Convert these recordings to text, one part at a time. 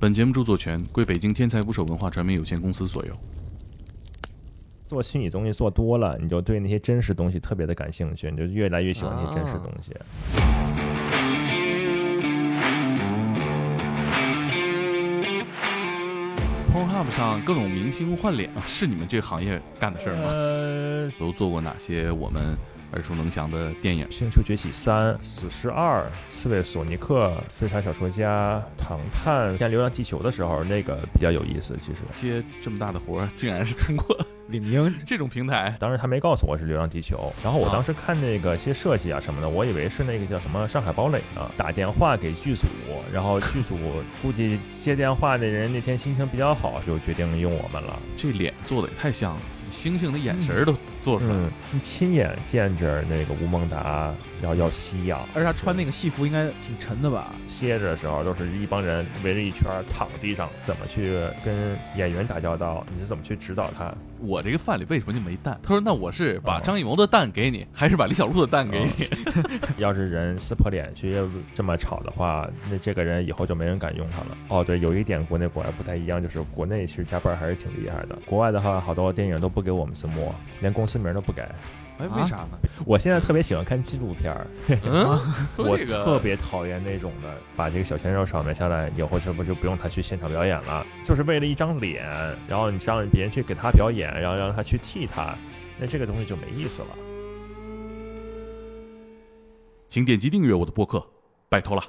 本节目著作权归北京天才捕手文化传媒有限公司所有。做虚拟东西做多了，你就对那些真实东西特别的感兴趣，你就越来越喜欢那些真实东西。Pornhub 上各种明星换脸啊，是你们这个行业干的事儿吗？呃，都做过哪些我们耳熟能详的电影？《星球崛起三》《死侍二》《刺猬索尼克》《刺杀小说家》《唐探》像《流浪地球》的时候，那个比较有意思。其实接这么大的活儿，竟然是通过 领英 这种平台。当时他没告诉我是《流浪地球》，然后我啊当时看那个些设计啊什么的，我以为是那个叫什么《上海堡垒》呢。打电话给剧组，然后剧组 估计接电话的人那天心情比较好，就决定用我们了。这脸做的也太像了，星星的眼神儿都做出来你亲眼见着那个吴孟达要要吸氧，而且他穿那个戏服应该挺沉的吧？歇着的时候都是一帮人围着一圈躺地上，怎么去跟演员打交道？你是怎么去指导他？我这个饭里为什么就没蛋？他说：“那我是把张艺谋的蛋给你，还是把李小璐的蛋给你？” 要是人撕破脸去这么吵的话，那这个人以后就没人敢用他了。哦，对，有一点国内国外不太一样，就是国内其实加班还是挺厉害的。国外的话，好多电影都不给我们字幕，连公司名都不改。哎，啊为啥呢？我现在特别喜欢看纪录片儿，嗯，我特别讨厌那种的，把这个小鲜肉扫描下来以后，是不是就不用他去现场表演了？就是为了一张脸，然后你让别人去给他表演，然后让他去替他，那这个东西就没意思了。请点击订阅我的播客，拜托了。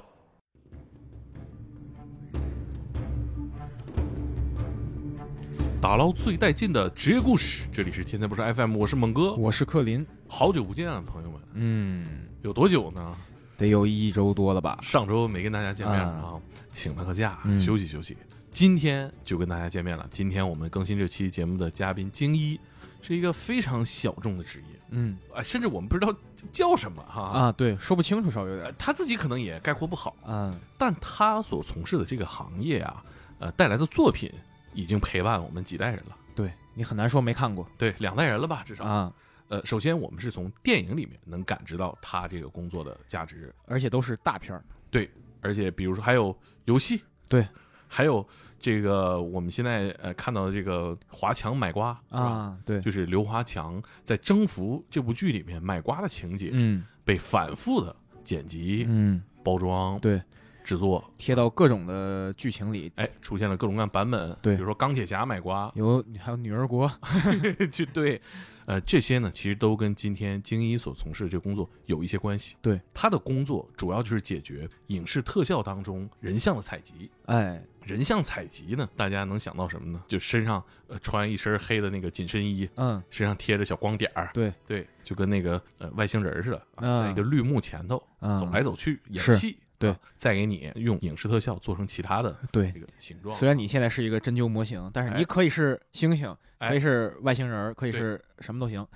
打捞最带劲的职业故事，这里是天天不是 FM，我是猛哥，我是克林，好久不见了，朋友们，嗯，有多久呢？得有一周多了吧？上周没跟大家见面啊啊，请了个假，嗯休息休息。今天就跟大家见面了。今天我们更新这期节目的嘉宾京一，是一个非常小众的职业，嗯哎，甚至我们不知道叫什么哈。啊，对，说不清楚，稍微有呃点。他自己可能也概括不好，嗯，但他所从事的这个行业啊，呃，带来的作品已经陪伴我们几代人了。对你很难说没看过。对，两代人了吧，至少。啊，呃，首先我们是从电影里面能感知到他这个工作的价值，而且都是大片儿。对而且比如说还有游戏，对，还有这个我们现在呃看到的这个华强买瓜？啊，对，就是刘华强在《征服》这部剧里面买瓜的情节，嗯。被反复的剪辑、嗯，包装、对，制作，贴到各种的剧情里，哎，出现了各种各样版本。对。比如说钢铁侠买瓜，有还有女儿国，就对，呃，这些呢，其实都跟今天精一所从事的这个工作有一些关系。对，他的工作主要就是解决影视特效当中人像的采集。哎，人像采集呢，大家能想到什么呢？就身上呃穿一身黑的那个紧身衣，嗯，身上贴着小光点儿，对。对，就跟那个呃外星人似的，啊嗯。在一个绿幕前头嗯。走来走去演是。戏。对啊再给你用影视特效做成其他的对这。个形状。虽然你现在是一个针灸模型，但是哎你可以是猩猩，哎可以是外星人，可以是什么都行。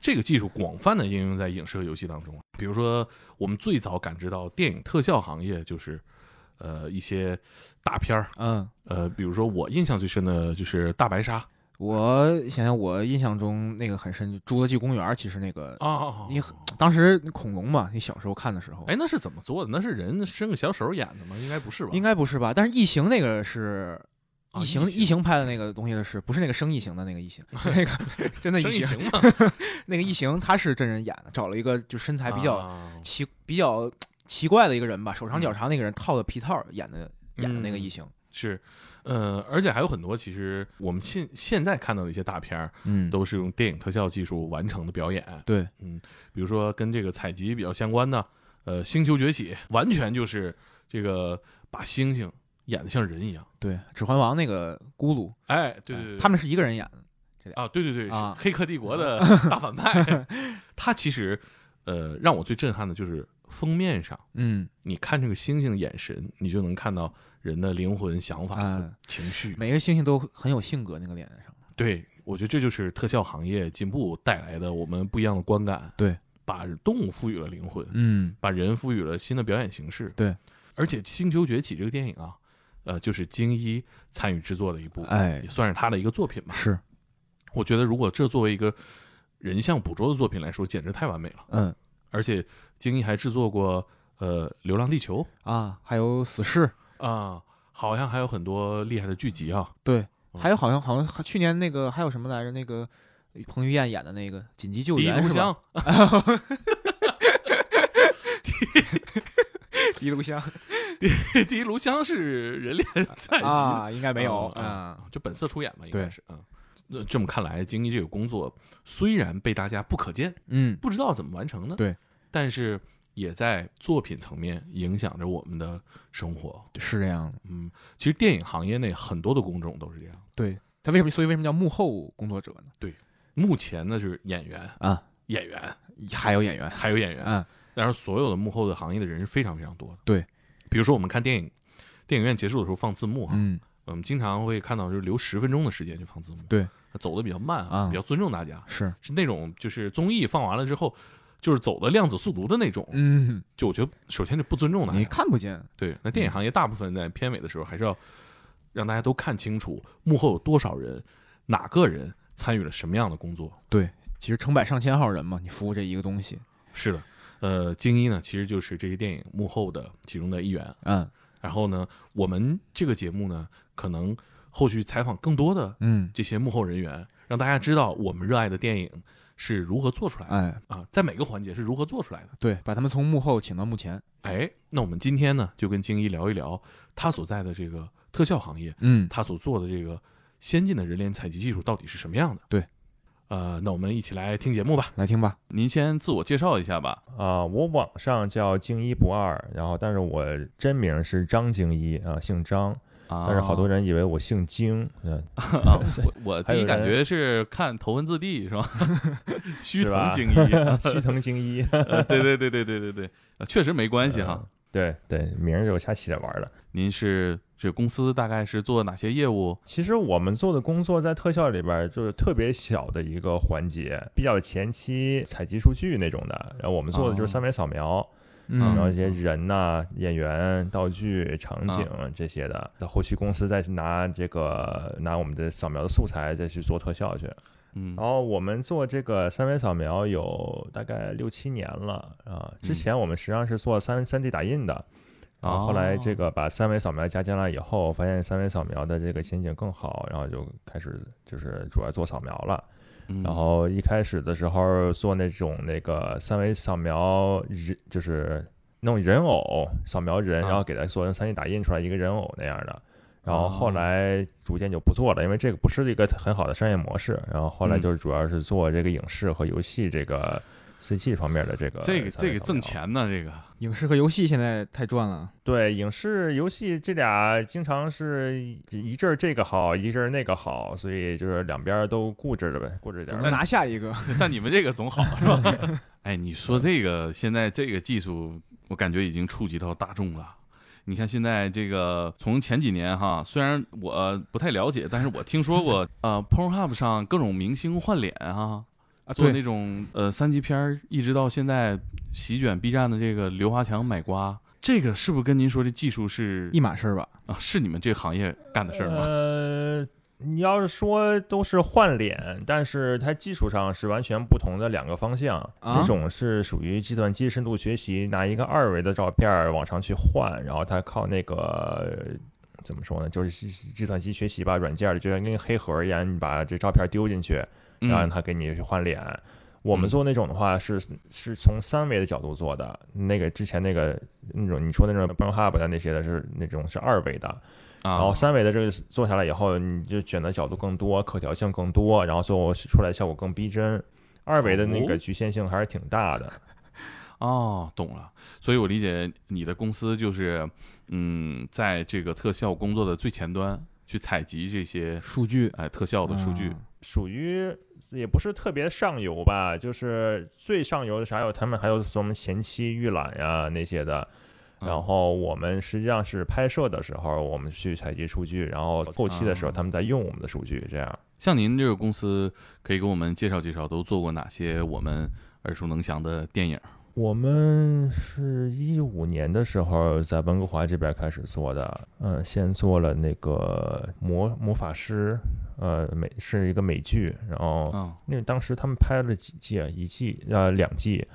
这个技术广泛的应用在影视和游戏当中。比如说，我们最早感知到电影特效行业就是，呃，一些大片儿，嗯，呃，比如说我印象最深的就是《大白鲨》我想想，我印象中那个很深，《侏罗纪公园》其实那个啊你当时恐龙嘛，你小时候看的时候，哎，那是怎么做的？那是人伸个小手演的吗？应该不是吧？应该不是吧？但是异形那个是。异形啊异形异形拍的那个东西的是不是那个生异形的那个异形？那个真的异形，行吗？那个异形他是真人演的，找了一个就身材比较啊奇、比较奇怪的一个人吧，手长脚嗯长那个人套的皮套演的演的那个嗯异形。是，呃，而且还有很多，其实我们现现在看到的一些大片儿，嗯，都是用电影特效技术完成的表演。对，嗯，比如说跟这个采集比较相关的，呃，《星球崛起》完全就是这个把猩猩演的像人一样。对，《指环王》那个咕噜，哎，对对他们是一个人演的。啊，对对对，啊是黑客帝国的 大反派。他其实，呃，让我最震撼的就是封面上，嗯，你看这个猩猩的眼神，你就能看到人的灵魂、想法、情绪。每个星星都很有性格，那个脸上。对，我觉得这就是特效行业进步带来的我们不一样的观感。对，把动物赋予了灵魂，嗯，把人赋予了新的表演形式。对，而且《星球崛起》这个电影啊，呃，就是精一参与制作的一部，哎也算是他的一个作品吧。是，我觉得如果这作为一个人像捕捉的作品来说，简直太完美了。嗯而且精一还制作过呃《流浪地球》啊，还有死侍，啊，好像还有很多厉害的剧集啊。对，嗯还有好像好像去年那个还有什么来着？那个彭于晏演的那个紧急救第一援是炉香吧？，第一炉香 第一炉香是人脸采集的，啊，应该没有嗯啊。嗯就本色出演嘛，应该对是嗯。那这么看来，经理这个工作虽然被大家不可见，嗯，不知道怎么完成的，对，但是也在作品层面影响着我们的生活。是这样的。嗯，其实电影行业内很多的工种都是这样。对他为什么？所以为什么叫幕后工作者呢？对目前呢是演员啊，演员还有演员，还有演员，嗯，然后所有的幕后的行业的人是非常非常多的。对，比如说我们看电影，电影院结束的时候放字幕哈，嗯，我们经常会看到就是留十分钟的时间去放字幕，对，走的比较慢啊比较尊重大家，是，是那种就是综艺放完了之后。就是走的量子速读的那种，嗯，就我觉得首先就不尊重大你。看不见，对，那电影行业大部分在片尾的时候，还是要让大家都看清楚幕后有多少人，哪个人参与了什么样的工作。对其实成百上千号人嘛，你服务这一个东西，是的，呃，精一呢，其实就是这些电影幕后的其中的一员。嗯。然后呢，我们这个节目呢，可能后续采访更多的嗯，这些幕后人员，让大家知道我们热爱的电影是如何做出来的、哎，啊，在每个环节是如何做出来的。对，把他们从幕后请到幕前，哎，那我们今天呢，就跟精一聊一聊他所在的这个特效行业，嗯，他所做的这个先进的人脸采集技术到底是什么样的。对，呃，那我们一起来听节目吧。来听吧，您先自我介绍一下吧。啊，我网上叫精一不二，然后但是我真名是张精一啊，姓张，但是好多人以为我姓精，嗯，啊，我第一感觉是看头文字 D 是吧？虚藤精一，虚藤精一，呃对对对对对对对，呃确实没关系哈嗯。对对，名儿就瞎起来玩儿的。您是这公司大概是做哪些业务？其实我们做的工作在特效里边儿就是特别小的一个环节，比较前期采集数据那种的。然后我们做的就是哦三维扫描，嗯然后一些人呐、演员、道具、场景这些的。到后期公司再去拿这个拿我们的扫描的素材再去做特效去。嗯然后我们做这个三维扫描有大概六七年了啊。之前我们实际上是做三三 D 打印的，然后后来这个把三维扫描加进来以后，发现三维扫描的这个前景更好，然后就开始就是主要做扫描了。嗯然后一开始的时候做那种那个三维扫描人，就是弄人偶扫描人，啊然后给它做成三 D 打印出来一个人偶那样的。然后后哦来逐渐就不做了，因为这个不是一个很好的商业模式。然后后来嗯就是主要是做这个影视和游戏这个 CG 方面的这个这个这个挣钱呢，这个影视和游戏现在太赚了，对，影视、游戏这俩经常是一一阵儿这个好，一阵儿那个好，所以就是两边儿都顾着着呗，顾着点儿总能。拿下一个。但你们这个总好是吧？哎，你说这个现在这个技术，我感觉已经触及到大众了。你看现在这个，从前几年哈，虽然我不太了解，但是我听说过，呃，Pornhub 上各种明星换脸哈，啊，做那，种呃三级片儿，一直到现在席卷 B 站的这个刘华强买瓜，这个是不是跟您说这技术是一码事儿吧？啊？是你们这个行业干的事儿吗？呃，你要是说都是换脸，但是它技术上是完全不同的两个方向。啊一种是属于计算机深度学习，拿一个二维的照片儿往上去换，然后它靠那个。呃怎么说呢？就是计计算机学习吧，软件儿就像跟黑盒儿一样，你把这照片丢进去，然后让他给你去换脸。我们嗯做那种的话是是从三维的角度做的，那个之前那个那种你说那种 Pornhub 的那些的是那种是二维的，啊，然后三维的这个做下来以后，你就选择角度更多，可调性更多，然后最后出来效果更逼真。二维的那哦个局限性还是挺大的。哦，懂了。所以我理解你的公司就是，嗯，在这个特效工作的最前端去采集这些数据哎特效的数据啊。属于也不是特别上游吧，就是最上游的啥有他们还有什么前期预览呀那些的。嗯然后我们实际上是拍摄的时候，我们去采集数据，然后后期的时候啊他们在用我们的数据，这样。像您这个公司，可以给我们介绍介绍，都做过哪些我们耳熟能详的电影？我们是一五年的时候在温哥华这边开始做的，嗯，先做了那个魔魔法师，呃，美是一个美剧，然后啊，那个当时他们拍了几季啊？一季呃两季，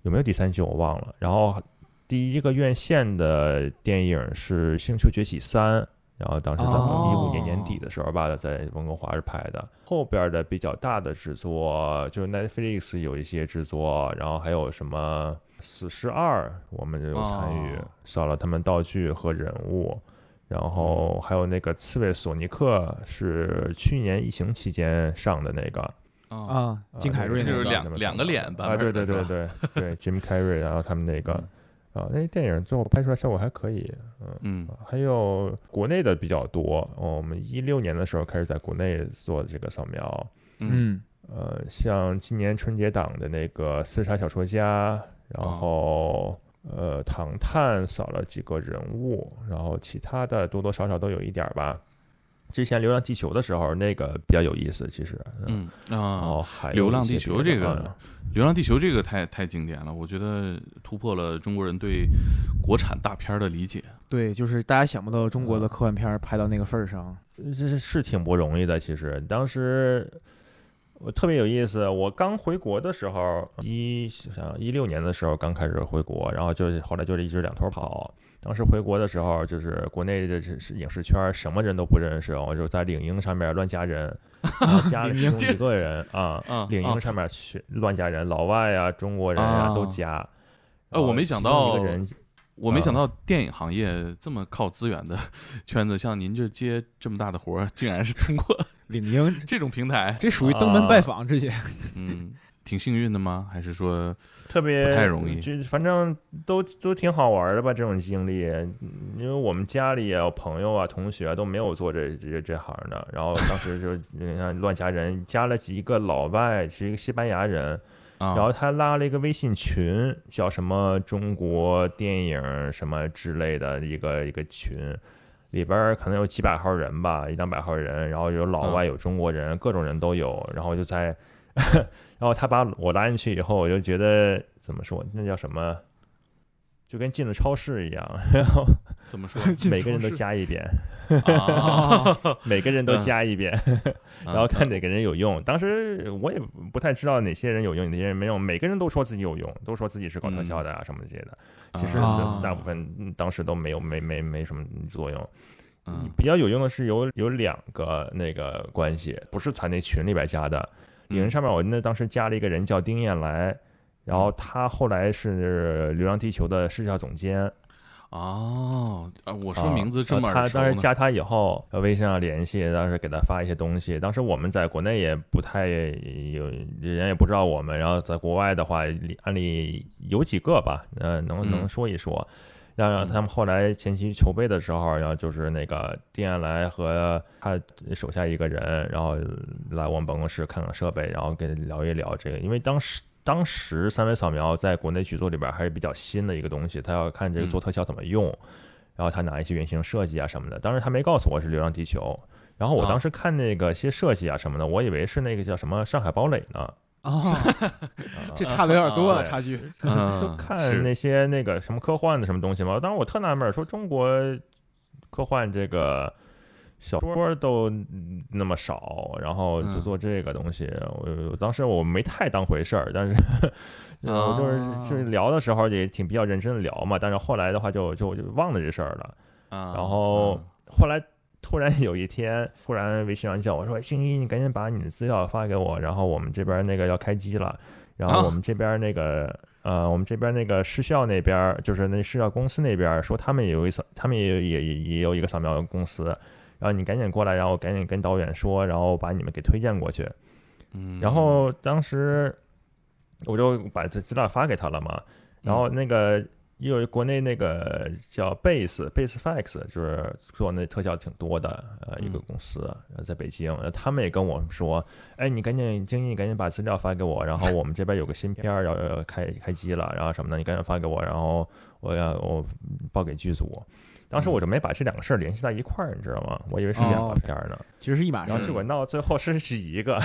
有没有第三季我忘了。然后第一个院线的电影是《星球崛起三》，然后当时咱们一五年哦年底的时候吧，在温哥华是拍的。后边的比较大的制作，就是 Netflix 有一些制作，然后还有什么《死侍二》，我们就有参与哦，了他们道具和人物。然后还有那个《刺猬索尼克》是去年疫情期间上的那个，啊，啊，金凯瑞那个那个是两两个脸吧啊，对对对对对，Jim Carrey，然后他们那个嗯。啊，那电影最后拍出来效果还可以，嗯。嗯。还有国内的比较多，哦我们一六年的时候开始在国内做这个扫描，嗯。嗯。呃，像今年春节档的那个《刺杀小说家》，然后、呃《唐探》扫了几个人物，然后其他的多多少少都有一点吧。之前《流浪地球》的时候，那个比较有意思，其实，嗯然啊，流浪地球这个嗯《流浪地球》这个太太经典了，我觉得突破了中国人对国产大片儿的理解。对，就是大家想不到中国的啊科幻片儿拍到那个份儿上。这是是挺不容易的。其实当时我特别有意思，我刚回国的时候，一想一六年的时候刚开始回国，然后就是后来就是一直两头跑。当时回国的时候，就是国内的这影视圈什么人都不认识，我就在领英上面乱加人，然后加了一个人啊啊，领英上面去乱加人，老外啊、中国人啊啊都加。呃我没想到一个人啊我没想到电影行业这么靠资源的 圈子，像您这接这么大的活儿，竟然是通过领英 这种平台。这属于登门拜访直接。嗯，挺幸运的吗？还是说，特别不太容易就反正都都挺好玩的吧，这种经历。嗯因为我们家里也有朋友啊、同学啊都没有做这这这行的，然后当时就 你看乱加人，加了几个老外，是一个西班牙人，啊，然后他拉了一个微信群，叫什么中国电影什么之类的一个一个群。里边儿可能有几百号人吧，一两百号人，然后有老外，嗯有中国人，各种人都有。然后就在，然后他把我拉进去以后，我就觉得怎么说，那叫什么，就跟进了超市一样，然 后怎么说？每个人都加一遍，啊，每个人都加一遍，然后看嗯哪个人有用。当时我也不太知道哪些人有用，哪些人没用，每个人都说自己有用，都说自己是搞特效的啊什么这些的。其实啊大部分嗯当时都没有没没没什么作用。嗯比较有用的是有有两个那个关系，不是在那群里边加的。嗯领人上面我那当时加了一个人叫丁彦来，然后他后来是《流浪地球》的视效总监。哦，啊我说啊名字这么他。当时加他以后，呃微信上联系，当时给他发一些东西。当时我们在国内也不太有人也不知道我们，然后在国外的话，案例有几个吧，呃，能能嗯说一说。然后嗯他们后来前期筹备的时候，然后就是那个丁彦来和他手下一个人，然后来我们办公室看看设备，然后跟聊一聊这个，因为当时。当时三维扫描在国内剧作里边还是比较新的一个东西，他要看这个嗯做特效怎么用，然后他拿一些原型设计啊什么的。当时他没告诉我是《流浪地球》，然后我啊当时看那个些设计啊什么的，我以为是那个叫什么《上海堡垒》呢。哦，啊这差的有点多了，对差距。看那些那个什么科幻的什么东西嘛。当时我特纳闷儿，说中国科幻这个小说都那么少，然后就嗯做这个东西，我我当时我没太当回事儿，但是 呃我就是哦就是聊的时候也挺比较认真的聊嘛，但是后来的话就就就忘了这事儿了。啊，然后嗯 后来突然有一天，突然微信上叫我说：“星一，你赶紧把你的资料发给我，然后我们这边那个要开机了，然后啊我们这边那个、呃，我们这边那个市校那边，就是那市校公司那边说他们也有一扫，他们也也也有一个扫描公司，然后你赶紧过来，然后赶紧跟导演说，然后把你们给推荐过去。嗯，然后当时我就把这资料发给他了嘛，然后那个也有国内那个叫 Base Base Fax，就是做那特效挺多的呃一个嗯公司，呃在北京，呃他们也跟我说，哎，你赶紧经理赶紧把资料发给我，然后我们这边有个新片要开开机了，然后什么的，你赶紧发给我，然后我要我报给剧组。当时我就没把这两个事儿联系在一块儿，你知道吗？我以为是两个哦片儿呢，其实是一码事儿，然后结果闹到最后是是一个。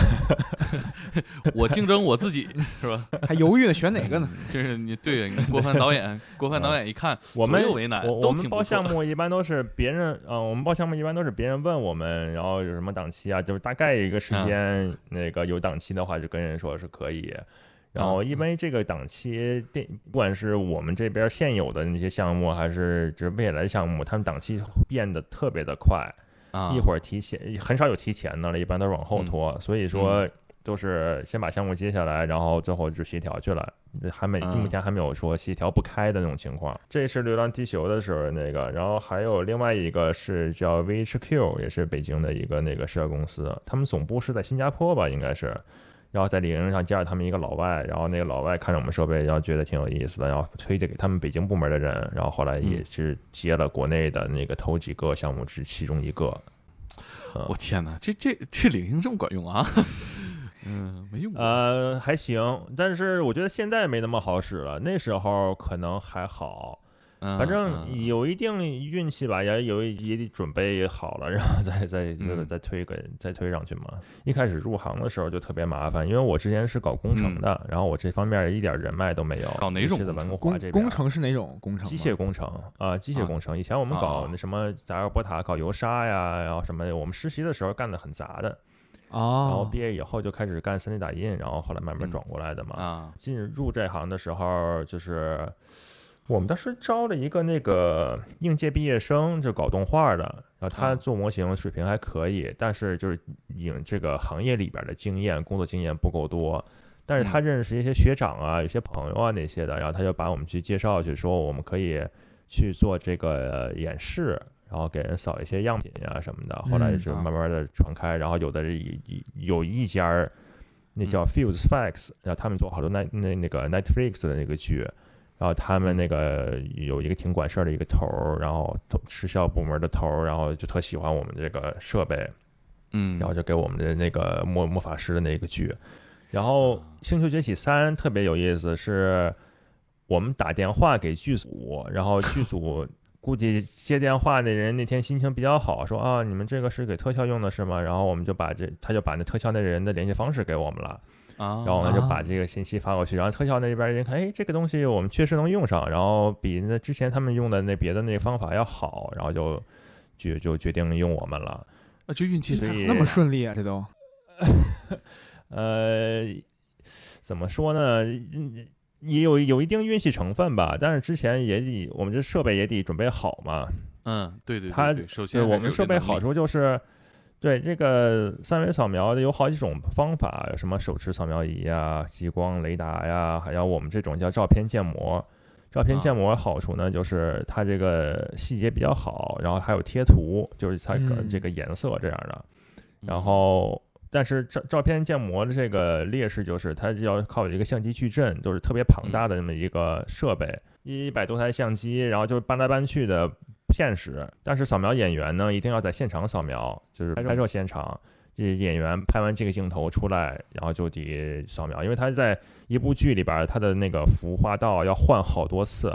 我竞争我自己 是吧？还犹豫呢，选哪个呢？就是你对你郭帆导演，郭帆导演一看我们左右为难，我都我们报项目一般都是别人，呃，我们报项目一般都是别人问我们，然后有什么档期啊，就是大概一个时间，那个有档期的话就跟人说是可以，然后因为这个档期电，不管是我们这边现有的那些项目，还是就是未来的项目，他们档期变得特别的快，啊，一会儿提前，很少有提前的了，一般都是往后拖。所以说都是先把项目接下来，然后最后就协调去了，还没嗯目前还没有说协调不开的那种情况。这是《流浪地球》的时候那个，然后还有另外一个是叫 VHQ，也是北京的一个那个设计公司，他们总部是在新加坡吧，应该是。然后在领英上加了他们一个老外，然后那个老外看着我们设备，然后觉得挺有意思的，然后推荐给他们北京部门的人，然后后来也是接了国内的那个头几个项目之其中一个。嗯我天哪，这这这领英这么管用啊？嗯，没用过。呃，还行，但是我觉得现在没那么好使了，那时候可能还好，嗯反正嗯有一定运气吧，也有也得准备好了，然后再再再推个再推上去嘛。一开始入行的时候就特别麻烦，因为我之前是搞工程的，然后我这方面一点人脉都没有。嗯搞哪种工程工程是哪种工程？机械工程啊，机械工程。以前我们搞啊那什么杂尔波塔搞油砂呀，然后什么，我们实习的时候干的很杂的，然后哦毕，业以后就开始干 3D 打印，然后后来慢慢嗯转过来的嘛。啊，进入这行的时候，就是我们当时招了一个那个应届毕业生，就搞动画的，然后他啊做模型水平还可以，但是就是影这个行业里边的经验、工作经验不够多。但是他认识一些学长啊、有些朋友啊那些的，然后他就把我们去介绍去，说我们可以去做这个演示，然后给人扫一些样品呀、什么的。后来嗯就啊慢慢的传开，然后有的有有一家儿那叫嗯 Fuse Facts，然后他们做好多那那那个 Netflix 的那个剧，然后他们那个有一个挺管事儿的一个头儿，然后头时效部门的头儿，然后就特喜欢我们这个设备，嗯，然后就给我们的那个魔魔法师的那个剧。然后《星球崛起三》特别有意思，是我们打电话给剧组，然后剧组估计接电话的人那天心情比较好，说啊，你们这个是给特效用的是吗？然后我们就把这他就把那特效那人的联系方式给我们了。啊，然后我们就把啊这个信息发过去，然后特效那边人看，哎，这个东西我们确实能用上，然后比那之前他们用的那别的那个方法要好，然后就就就决定用我们了。啊，就运气那么顺利啊，这都 呃，怎么说呢？嗯也有有一定运气成分吧，但是之前也得我们这设备也得准备好嘛。嗯，对对，对它对首先我们设备好处就是，对这个三维扫描的有好几种方法，有什么手持扫描仪呀、激光雷达呀，还有我们这种叫照片建模。照片建模好处呢，就是它这个细节比较好，然后还有贴图，就是它这个颜色这样的。然。嗯后，但是照照片建模的这个劣势就是，它要靠一个相机矩阵，就是特别庞大的那么一个设备，一百多台相机，然后就搬来搬去的不现实。但是扫描演员呢，一定要在现场扫描，就是拍摄现场，这演员拍完这个镜头出来，然后就得扫描，因为他在一部剧里边，他的那个服化道要换好多次。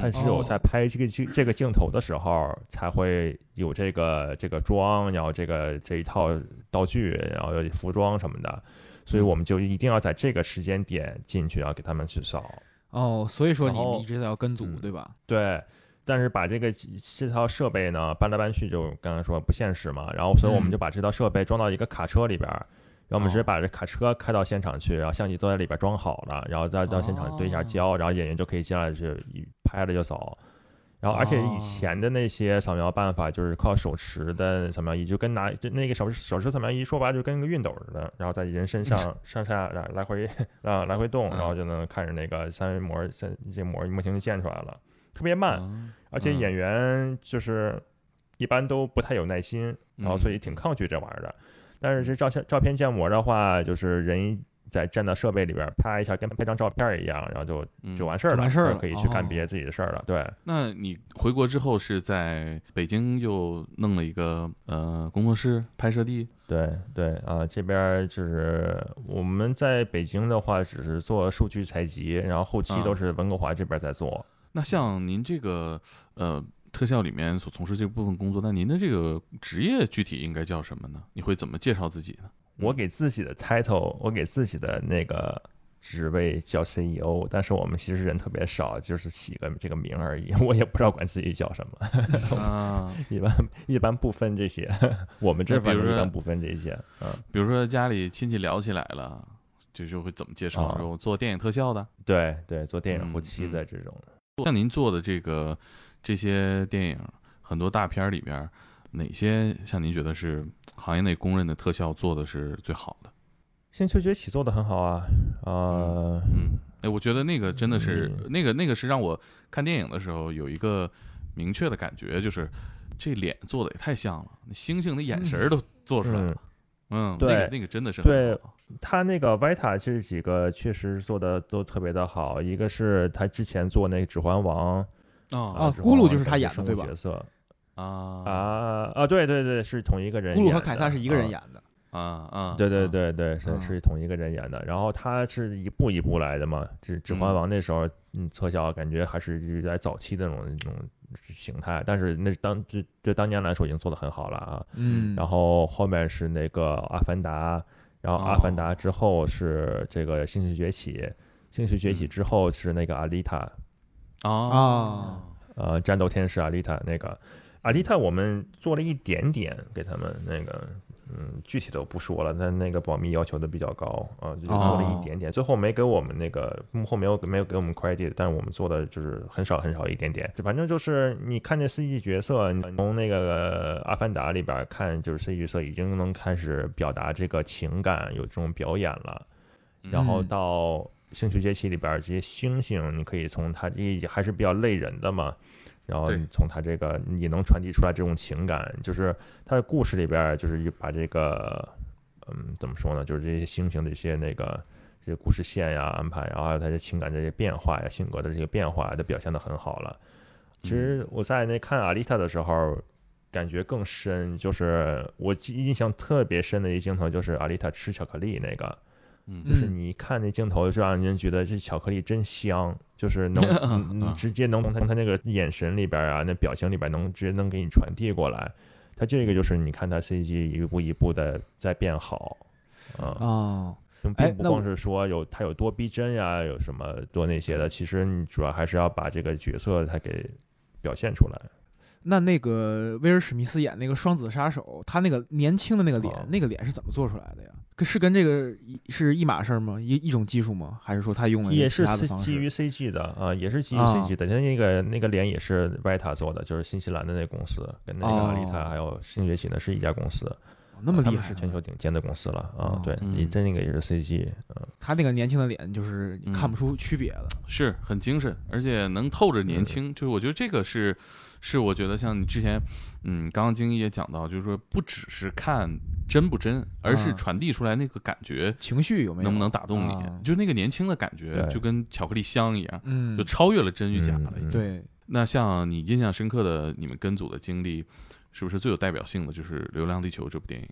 他只有哦在拍这个镜这个镜头的时候，才会有这个这个妆，然后这个这一套道具，然后有服装什么的，所以我们就一定要在这个时间点进去，然后给他们去扫。哦，所以说你们一直在要跟组嗯对吧？对，但是把这个这套设备呢搬来搬去，就刚才说不现实嘛，然后所以我们嗯就把这套设备装到一个卡车里边儿。然后我们直接把这卡车开到现场去，然后相机都在里边装好了，然后再到现场对一下焦，然后演员就可以进来去一拍了就走。然后，而且以前的那些扫描办法就是靠手持的扫描仪，就跟拿就那个手手持扫描仪说白了就跟个熨斗似的，然后在人身上 上下来来回 啊来回动，然后就能看着那个三维模三这模模型就建出来了，特别慢。嗯而且嗯演员就是一般都不太有耐心，然后所以挺抗拒这玩意儿的。但是这照相照片建模的话，就是人在站到设备里边拍一下，跟拍张照片一样，然后就嗯就完事儿了，就完事儿了可以去干哦别自己的事儿了。对，那你回国之后是在北京又弄了一个呃工作室拍摄地，对对啊，这边儿就是我们在北京的话，只是做数据采集，然后后期啊都是温哥华这边在做。那像您这个呃特效里面所从事这部分工作，那您的这个职业具体应该叫什么呢？你会怎么介绍自己呢？我给自己的 title，我给自己的那个职位叫 CEO，但是我们其实人特别少，就是起个这个名而已，我也不知道管自己叫什么。啊，一般一般不分这些，我们这那比如说反正一般不分这些。嗯，比如说家里亲戚聊起来了，就就会怎么介绍？啊说做电影特效的，对对，做电影后嗯期嗯的这种，像您做的这个这些电影，很多大片儿里边儿，哪些像您觉得是行业内公认的特效做的是最好的？星球崛起做的很好啊，呃，嗯，哎，我觉得那个真的是、嗯。那个那个是让我看电影的时候有一个明确的感觉，就是这脸做的也太像了，那猩猩的眼神儿都做出来了。嗯，那个那个真的是对很好他那个 Vita 这几个确实做的都特别的好，一个是他之前做那个《指环王》哦啊指环王咕噜就是他演的对吧角色啊啊啊，对对对，是同一个人演的。咕噜和凯撒是一个人啊演的，啊啊！对对啊，对对，是嗯是同一个人演的。然后他是一步一步来的嘛，指指环嗯王那时候，嗯，特效感觉还是有点早期的那种那种形态，但是那当对对当年来说已经做的很好了啊。嗯，然后后面是那个阿凡达，然后阿凡达之后是这个星球崛起，星球崛起嗯。之后是那个阿丽塔，啊啊呃，战斗天使阿丽塔那个，阿丽塔我们做了一点点给他们那个，嗯，具体的我不说了，但那个保密要求的比较高啊，就做了哦一点点，最后没给我们那个幕后没有没有给我们 credit，但是我们做的就是很少很少一点点，就反正就是你看这 CG 角色，你从那个阿凡达里边看，就是 CG 角色已经能开始表达这个情感，有这种表演了。然后嗯到《星球崛起》里边这些星星，你可以从它这还是比较累人的嘛，然后你从他这个你能传递出来这种情感，就是他的故事里边儿就是把这个嗯怎么说呢，就是这些星星的一些那个这些故事线呀安排，然后还有它的情感这些变化呀、性格的这些变化都表现的很好了。其实我在那看阿丽塔的时候。感觉更深，就是我记印象特别深的一镜头，就是阿丽塔吃巧克力那个，嗯就是嗯你一看那镜头，就让人觉得这巧克力真香，就是能 嗯嗯直接能从他他那个眼神里边啊，那表情里边能直接能给你传递过来。他这个就是你看他 CG 一步一步的在变好，啊，哦，并哎那我并不光是说有他有多逼真呀，有什么多那些的，其实你主要还是要把这个角色他给表现出来。那那个威尔史密斯演那个双子杀手，他那个年轻的那个脸，哦那个脸是怎么做出来的呀？跟是跟这个一是一码事儿吗？一一种技术吗？还是说他用了也是基于？CG 的啊，也是基于啊 CG 的。他那个那个脸也是 Vita 做的，就是新西兰的那个公司，跟那个阿丽塔哦还有新崛起的是一家公司。哦那么厉害啊，是全球顶尖的公司了啊哦！对，这那个也是 CG，嗯，他那个年轻的脸就是看不出区别的。是很精神，而且能透着年轻，就是我觉得这个是是我觉得像你之前，嗯，刚刚京一也讲到，就是说不只是看真不真，而是啊传递出来那个感觉情绪有没有？能不能打动你，啊就那个年轻的感觉，就跟巧克力香一样，嗯就，超越了真与假了。嗯已经。对，那像你印象深刻的你们跟组的经历，是不是最有代表性的就是《流浪地球》这部电影？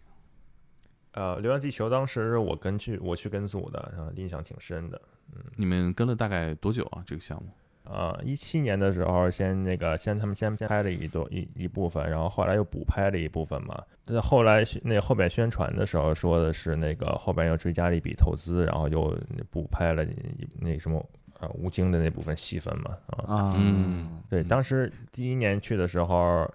呃，《流浪地球》当时我跟去我去跟组的，啊，印象挺深的。嗯你们跟了大概多久啊？这个项目？啊，一七年的时候，先那个先他们先先拍了一段一一部分，然后后来又补拍了一部分嘛。但后来那后边宣传的时候说的是那个后边又追加了一笔投资，然后又补拍了那什么啊吴京的那部分戏份嘛啊。啊，嗯对，当时第一年去的时候，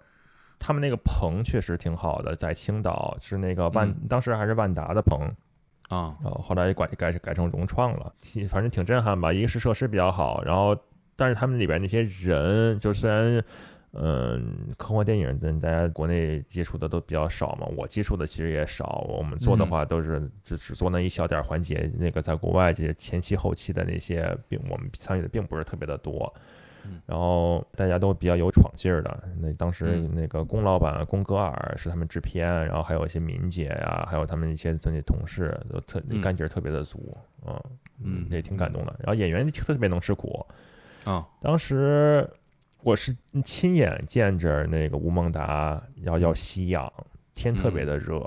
他们那个棚确实挺好的，在青岛是那个万，嗯当时还是万达的棚，啊，然后后来改改改成融创了，挺反正挺震撼吧。一个是设施比较好，然后但是他们里边那些人，就虽然。嗯，科幻电影跟大家国内接触的都比较少嘛，我接触的其实也少。我们做的话都是只只做那一小点儿环节，那个在国外这些前期后期的那些，并我们参与的并不是特别的多。嗯然后大家都比较有闯劲儿的。那当时嗯那个龚老板龚格尔是他们制片，然后还有一些敏姐呀，还有他们一些那些同事都特嗯干劲儿特别的足，嗯嗯也挺感动的。然后演员特别能吃苦，啊，当时我是亲眼见着那个吴孟达要要吸氧，天特别的热。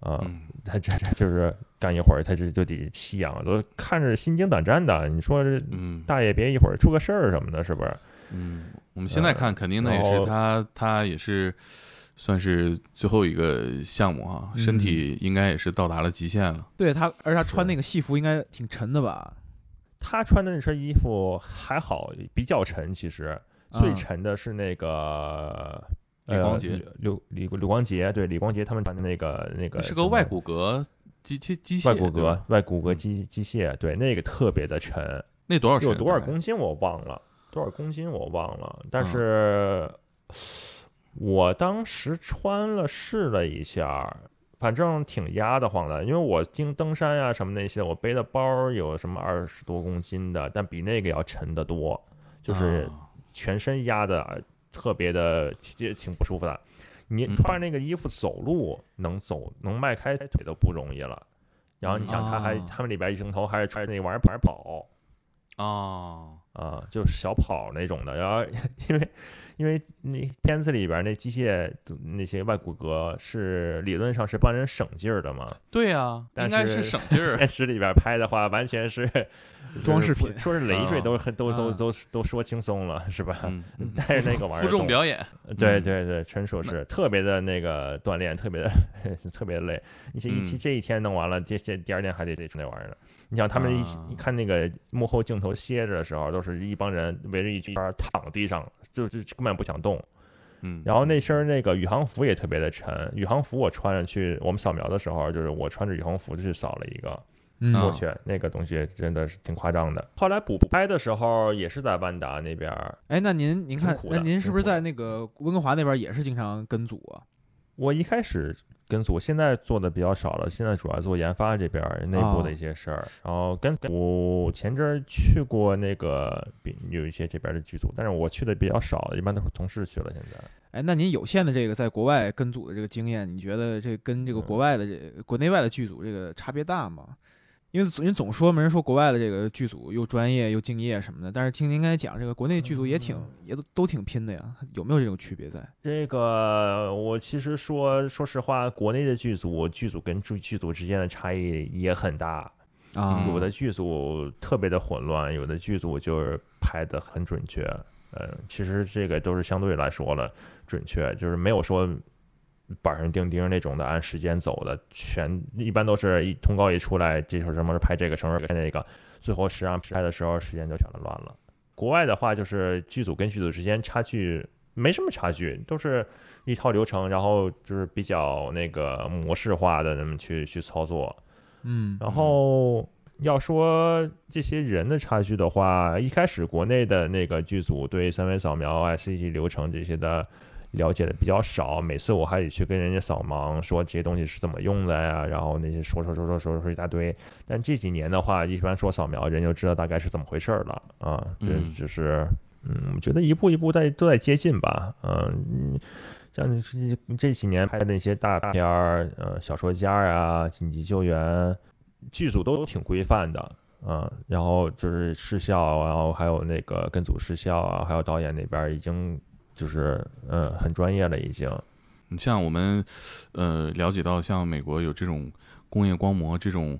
啊，嗯他这这就是干一会儿，他这就得吸氧，都看着心惊胆战的。你说这嗯大爷别一会儿出个事儿什么的，是不是？嗯，我们现在看肯定那也是他，他也是算是最后一个项目哈，嗯身体应该也是到达了极限了。对他，而且他穿那个戏服应该挺沉的吧？他穿的那身衣服还好，比较沉。其实最啊沉的是那个李光洁呃、刘李李光洁，对李光洁他们穿的那个那个是个外骨骼机器机械外骨骼、外骨骼机机械，对，那个特别的沉，那多少？有多少公斤我忘了，多少公斤我忘了，但嗯。是我当时穿了试了一下，反正挺压得慌的，因为我登登山呀、什么那些，我背的包有什么二十多公斤的，但比那个要沉得多，就是啊。全身压的特别的，也挺不舒服的。你嗯。穿着那个衣服走路，能走能迈开腿都不容易了。然后你想，他还哦。他们里边一镜头还是穿着那玩意儿跑，哦，啊，就是小跑那种的。然后因为因为那片子里边那机械那些外骨骼是理论上是帮人省劲儿的嘛，对啊，但应该是省劲儿。现实里边拍的话完全是装饰品说是累赘都很都都啊都都说轻松了是吧？嗯，嗯带着那个玩意儿负重表演，嗯对对对，纯属是特别的那个锻炼，特别的 特别累。你这一嗯这一天弄完了，这这第二天还得得出那玩意儿呢。你想他们一啊一看那个幕后镜头歇着的时候，都是一帮人围着一圈儿躺地上，就就根本不想动。嗯，然后那身儿那个宇航服也特别的沉，宇航服我穿上去，我们扫描的时候，就是我穿着宇航服去扫了一个，我去，那个东西真的是挺夸张的。后来补拍的时候也是在万达那边儿，哎，那您您看，那您是不是在那个温哥华那边也是经常跟组啊？我一开始跟组，现在做的比较少了，现在主要做研发这边儿内部的一些事儿。然后跟我前阵儿去过那个比有一些这边的剧组，但是我去的比较少，一般都是同事去了。现在哎，那您有限的这个在国外跟组的这个经验，你觉得这跟这个国外的这国内外的剧组这个差别大吗？因为总人总说没，人说国外的这个剧组又专业又敬业什么的，但是听您刚才讲，这个国内剧组也挺也都都挺拼的呀，有没有这种区别在？这个我其实说说实话，国内的剧组剧组跟剧剧组之间的差异也很大。啊有的剧组特别的混乱，有的剧组就是拍的很准确。呃，其实这个都是相对来说了准确，就是没有说板上钉钉那种的按时间走的，全一般都是一通告一出来，这时候什么时候拍这个，什么时候拍那个，最后实际上拍的时候时间就全都乱了。国外的话，就是剧组跟剧组之间差距没什么差距，都是一套流程，然后就是比较那个模式化的那么去去操作。嗯然后要说这些人的差距的话，一开始国内的那个剧组对三维扫描啊、CG 流程这些的了解的比较少，每次我还得去跟人家扫盲，说这些东西是怎么用的呀，然后那些说说说说说说一大堆。但这几年的话，一般说扫描，人就知道大概是怎么回事儿了啊，这嗯就是嗯，我觉得一步一步在都在接近吧，嗯。像这这几年拍的那些大片儿，呃，小说家啊，紧急救援，剧组都挺规范的，嗯，然后就是视效，然后还有那个跟组视效啊，还有导演那边儿已经就是呃很专业了，已经。你像我们呃了解到，像美国有这种工业光膜这种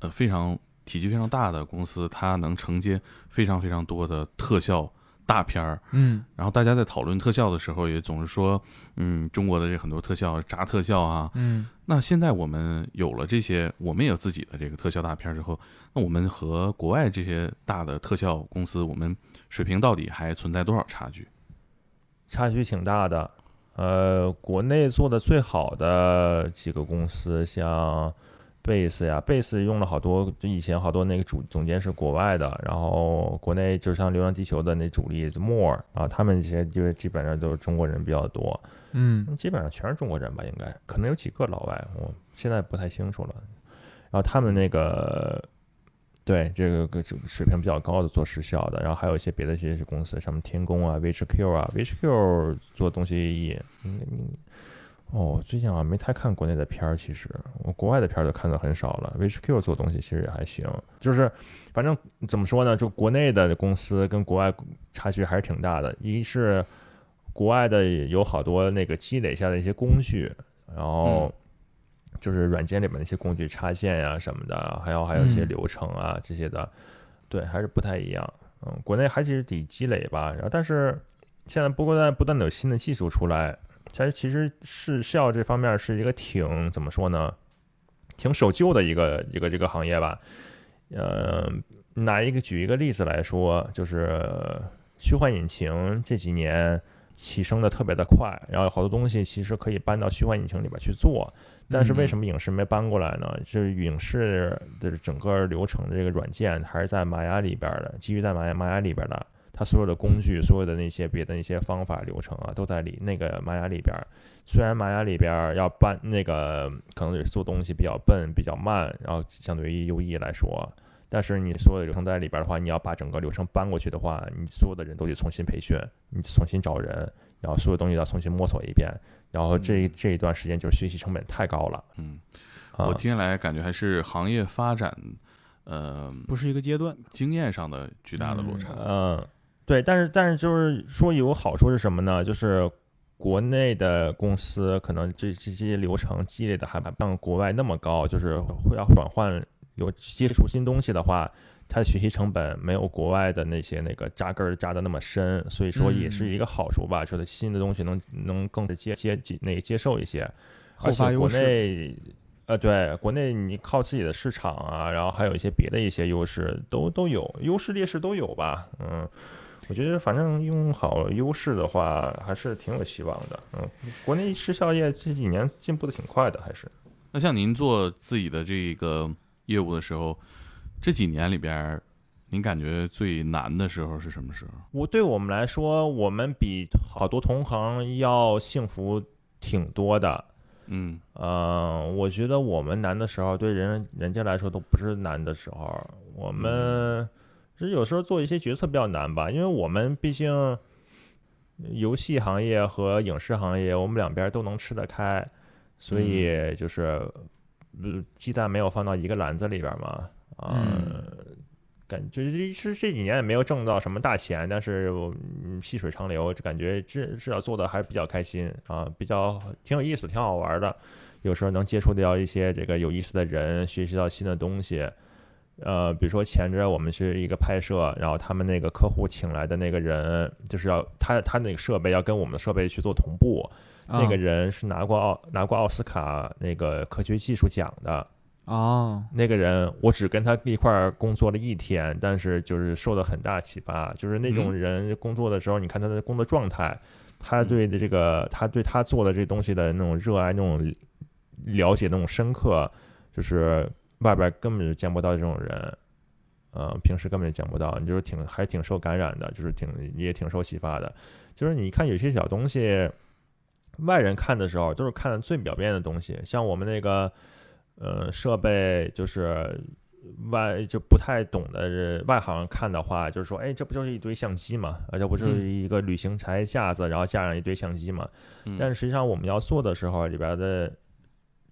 呃非常体积非常大的公司，它能承接非常非常多的特效大片儿。嗯然后大家在讨论特效的时候，也总是说，嗯，中国的这很多特效炸特效啊。嗯那现在我们有了这些，我们也有自己的这个特效大片儿之后，那我们和国外这些大的特效公司，我们水平到底还存在多少差距？差距挺大的。呃，国内做的最好的几个公司，像贝斯呀，贝斯用了好多，就以前好多那个主总监是国外的，然后国内就像《流浪地球》的那主力 More 啊，他们这些就基本上都是中国人比较多，嗯基本上全是中国人吧，应该可能有几个老外，我现在不太清楚了。然后他们那个对这个个水平比较高的做时效的，然后还有一些别的这些公司，什么天宫啊、VHQ 啊，VHQ 做东西也嗯哦，最近好像没太看国内的片儿，其实我国外的片儿都看的很少了。VHQ 做东西其实也还行，就是反正怎么说呢，就国内的公司跟国外差距还是挺大的。一是国外的有好多那个积累下的一些工序，然后就是软件里面的一些工具插件呀、什么的，还有还有一些嗯流程啊、这些的，对，还是不太一样。嗯，国内还是得积累吧。然后，但是现在不断不断的有新的技术出来，其实其实是效这方面是一个挺怎么说呢，挺守旧的一个一个这个行业吧。呃，拿一个举一个例子来说，就是虚幻引擎这几年提升的特别的快，然后好多东西其实可以搬到虚幻引擎里边去做，但是为什么影视没搬过来呢？就是影视的整个流程的这个软件还是在玛雅里边的，基于在玛雅玛雅里边的，它所有的工具、所有的那些别的那些方法流程啊，都在里那个玛雅里边。虽然玛雅里边要搬那个可能是做东西比较笨、比较慢，然后相对于 UE 来说，但是你所有的流程在里边的话，你要把整个流程搬过去的话，你所有的人都得重新培训，你重新找人，然后所有东西要重新摸索一遍，然后这这一段时间就是学习成本太高了。嗯，啊我听下来感觉还是行业发展，呃，不是一个阶段。经验上的巨大的落差。嗯，对，但是但是就是说有好处是什么呢？就是国内的公司可能这这这些流程积累的还不像国外那么高，就是会要转换有接触新东西的话，它的学习成本没有国外的那些那个扎根扎的那么深，所以说也是一个好处吧，说的新的东西能能更接接接那个接受一些，后而且国发优势内。呃，对，国内你靠自己的市场啊，然后还有一些别的一些优势，都都有，优势劣势都有吧。嗯，我觉得反正用好优势的话，还是挺有希望的。嗯，国内视效业这几年进步的挺快的，还是。那像您做自己的这个业务的时候，这几年里边儿，您感觉最难的时候是什么时候？我对我们来说，我们比好多同行要幸福挺多的。嗯呃，我觉得我们难的时候，对人人家来说都不是难的时候。我们其实有时候做一些决策比较难吧，因为我们毕竟游戏行业和影视行业，我们两边都能吃得开，所以就是呃鸡蛋没有放到一个篮子里边嘛。嗯感觉是这几年也没有挣到什么大钱，但是我细水长流，就感觉至至少做的还是比较开心啊，比较挺有意思，挺好玩的。有时候能接触到一些这个有意思的人，学习到新的东西。呃，比如说前阵我们是一个拍摄，然后他们那个客户请来的那个人，就是要他他那个设备要跟我们的设备去做同步，那个人是拿过奥拿过奥斯卡那个科学技术奖的。哦，那个人，我只跟他一块儿工作了一天，但是就是受到很大启发。就是那种人工作的时候，你看他的工作状态，他对的这个，他对他做的这东西的那种热爱、那种了解、那种深刻，就是外边根本就见不到这种人。呃，平时根本就见不到，你就是挺还挺受感染的，就是挺也挺受启发的。就是你看有些小东西，外人看的时候都是看最表面的东西，像我们那个。呃，设备就是外就不太懂的外行看的话，就是说，哎，这不就是一堆相机嘛？啊，这不就是一个旅行柴架子，然后架上一堆相机嘛？嗯但实际上我们要做的时候，里边的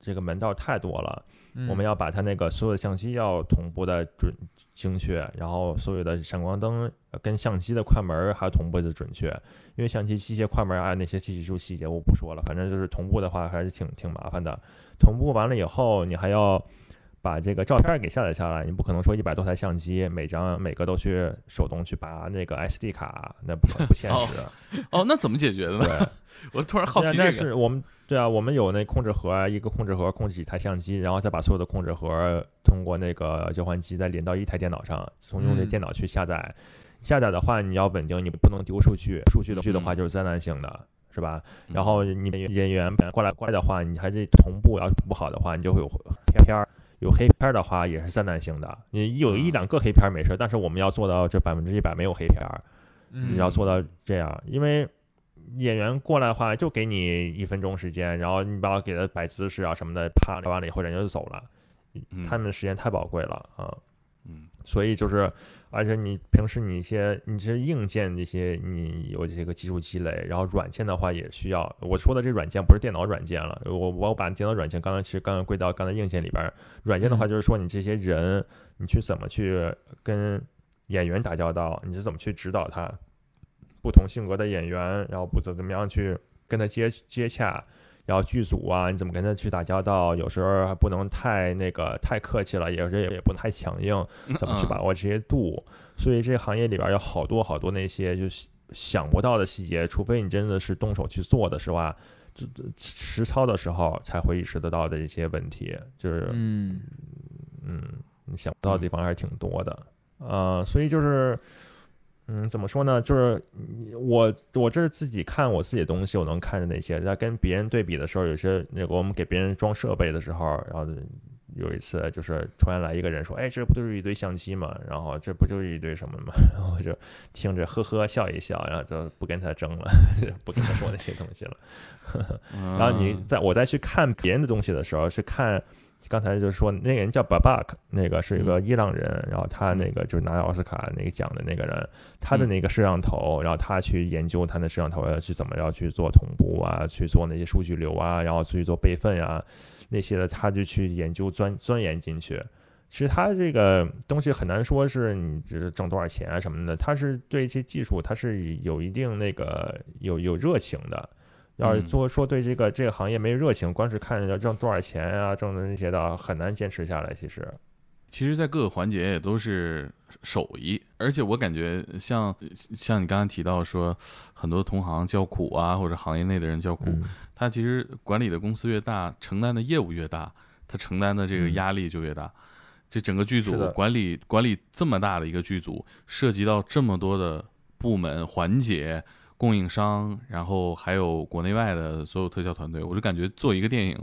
这个门道太多了，嗯我们要把它那个所有的相机要同步的准精确，然后所有的闪光灯呃跟相机的快门儿还要同步的准确，因为相机机械快门啊那些技术细节我不说了，反正就是同步的话还是挺挺麻烦的。同步完了以后，你还要把这个照片儿给下载下来，你不可能说一百多台相机每张每个都去手动去拔那个 SD 卡，那不可不现实。哦，那怎么解决的呢？对，我突然好奇这个。是我们对啊，我们有那控制盒啊，一个控制盒控制几台相机，然后再把所有的控制盒通过那个交换机再连到一台电脑上，从用这嗯电脑去下载。下载的话，你要稳定，你不能丢数据，数据的数据的话嗯就是灾难性的，是吧？嗯然后你演员过来过来的话，你还得同步，要是不好的话，你就会有黑片儿。有黑片儿的话也是灾难性的，你有一两个黑片儿没事儿，但是我们要做到这百分之一百没有黑片你要做到这样，因为演员过来的话就给你一分钟时间，然后你把我给他摆姿势啊什么的，啪完了以后人家就走了，嗯。他们的时间太宝贵了啊。嗯所以就是，而且你平时你一些你这些硬件这些你有这个技术积累，然后软件的话也需要。我说的这软件不是电脑软件了，我我把电脑软件刚才其实刚刚归到刚才硬件里边儿，软件的话就是说你这些人你去怎么去跟演员打交道，你是怎么去指导他不同性格的演员，然后不怎怎么样去跟他接接洽。然后剧组啊，你怎么跟他去打交道？有时候还不能太那个太客气了，有时候也也不能太强硬。怎么去把握这些度。所以这行业里边有好多好多那些就是想不到的细节，除非你真的是动手去做的是吧？实操的时候才会意识得到的一些问题，就是嗯嗯，你想不到的地方还是挺多的。呃，所以就是嗯，怎么说呢？就是嗯我我这是自己看我自己的东西，我能看的那些，在跟别人对比的时候，有些那个我们给别人装设备的时候，然后有一次就是突然来一个人说：“哎，这不就是一堆相机吗？然后这不就是一堆什么吗？”然 后我就听着呵呵笑一笑，然后就不跟他争了，不跟他说那些东西了。然后你在我再去看别人的东西的时候，去看刚才就是说那个人叫 Babak，那个是一个伊朗人，然后他那个就是拿奥斯卡那个奖的那个人，他的那个摄像头，然后他去研究他的摄像头要去怎么要去做同步啊，去做那些数据流啊，然后去做备份啊、那些的，他就去研究钻钻研进去。其实他这个东西很难说是你只是挣多少钱啊什么的，他是对这技术他是有一定那个有有热情的。要说说对这个这个行业没热情，光是看要挣多少钱啊，挣的那些的，很难坚持下来。其实，其实，在各个环节也都是手艺，而且我感觉像像你刚才提到说，很多同行叫苦啊，或者行业内的人叫苦，嗯他其实管理的公司越大，承担的业务越大，他承担的这个嗯压力就越大。这整个剧组管理管理这么大的一个剧组，涉及到这么多的部门环节、供应商，然后还有国内外的所有特效团队，我就感觉做一个电影，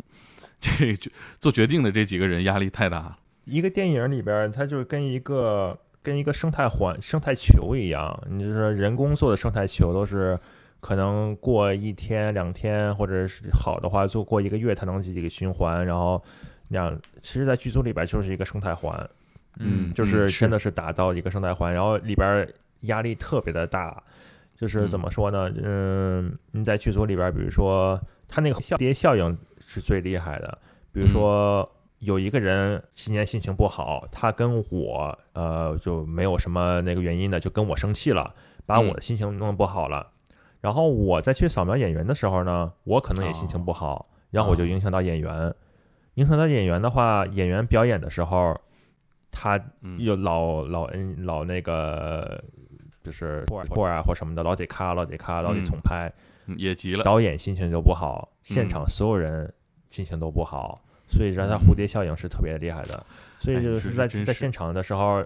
这个做决定的这几个人压力太大了。一个电影里边儿，它就跟一个跟一个生态环生态球一样，你就说人工做的生态球都是可能过一天两天，或者是好的话，做过一个月，它能自己给循环，然后那样，其实，在剧组里边就是一个生态环，嗯就是是真的是打造一个生态环，然后里边儿压力特别的大，就是怎么说呢？嗯，你在剧组里边儿，比如说他那个效叠效应是最厉害的，比如说。有一个人今天心情不好，他跟我呃就没有什么那个原因的，就跟我生气了，把我的心情弄得不好了。然后我再去扫描演员的时候呢，我可能也心情不好，然后我就影响到演员。影响到演员的话，演员表演的时候，他嗯有老老嗯老那个就是错错啊或什么的，老得咔，老得咔，老得嗯重拍，嗯也急了。导演心情就不好，现嗯场所有人心情都不好，所以让它蝴蝶效应是特别厉害的。所以哎就是在在现场的时候。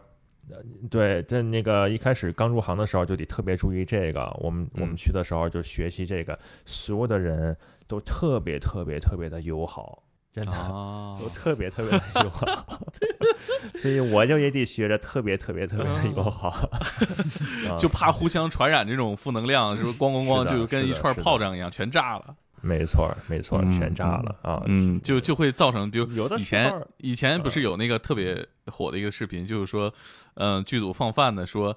呃对，在那个一开始刚入行的时候就得特别注意这个。我们我们嗯去的时候就学习这个，所有的人都特别特别特别的友好，真的。啊都特别特别的友好，所以我就也得学着特别特别特别的友好，啊就怕互相传染这种负能量，是不是？咣咣咣，就跟一串炮仗一样，全炸了。没错没错，嗯全炸了啊！嗯，就就会造成，比如有的以前以前不是嗯有那个特别火的一个视频，就是说，嗯，剧组放饭的说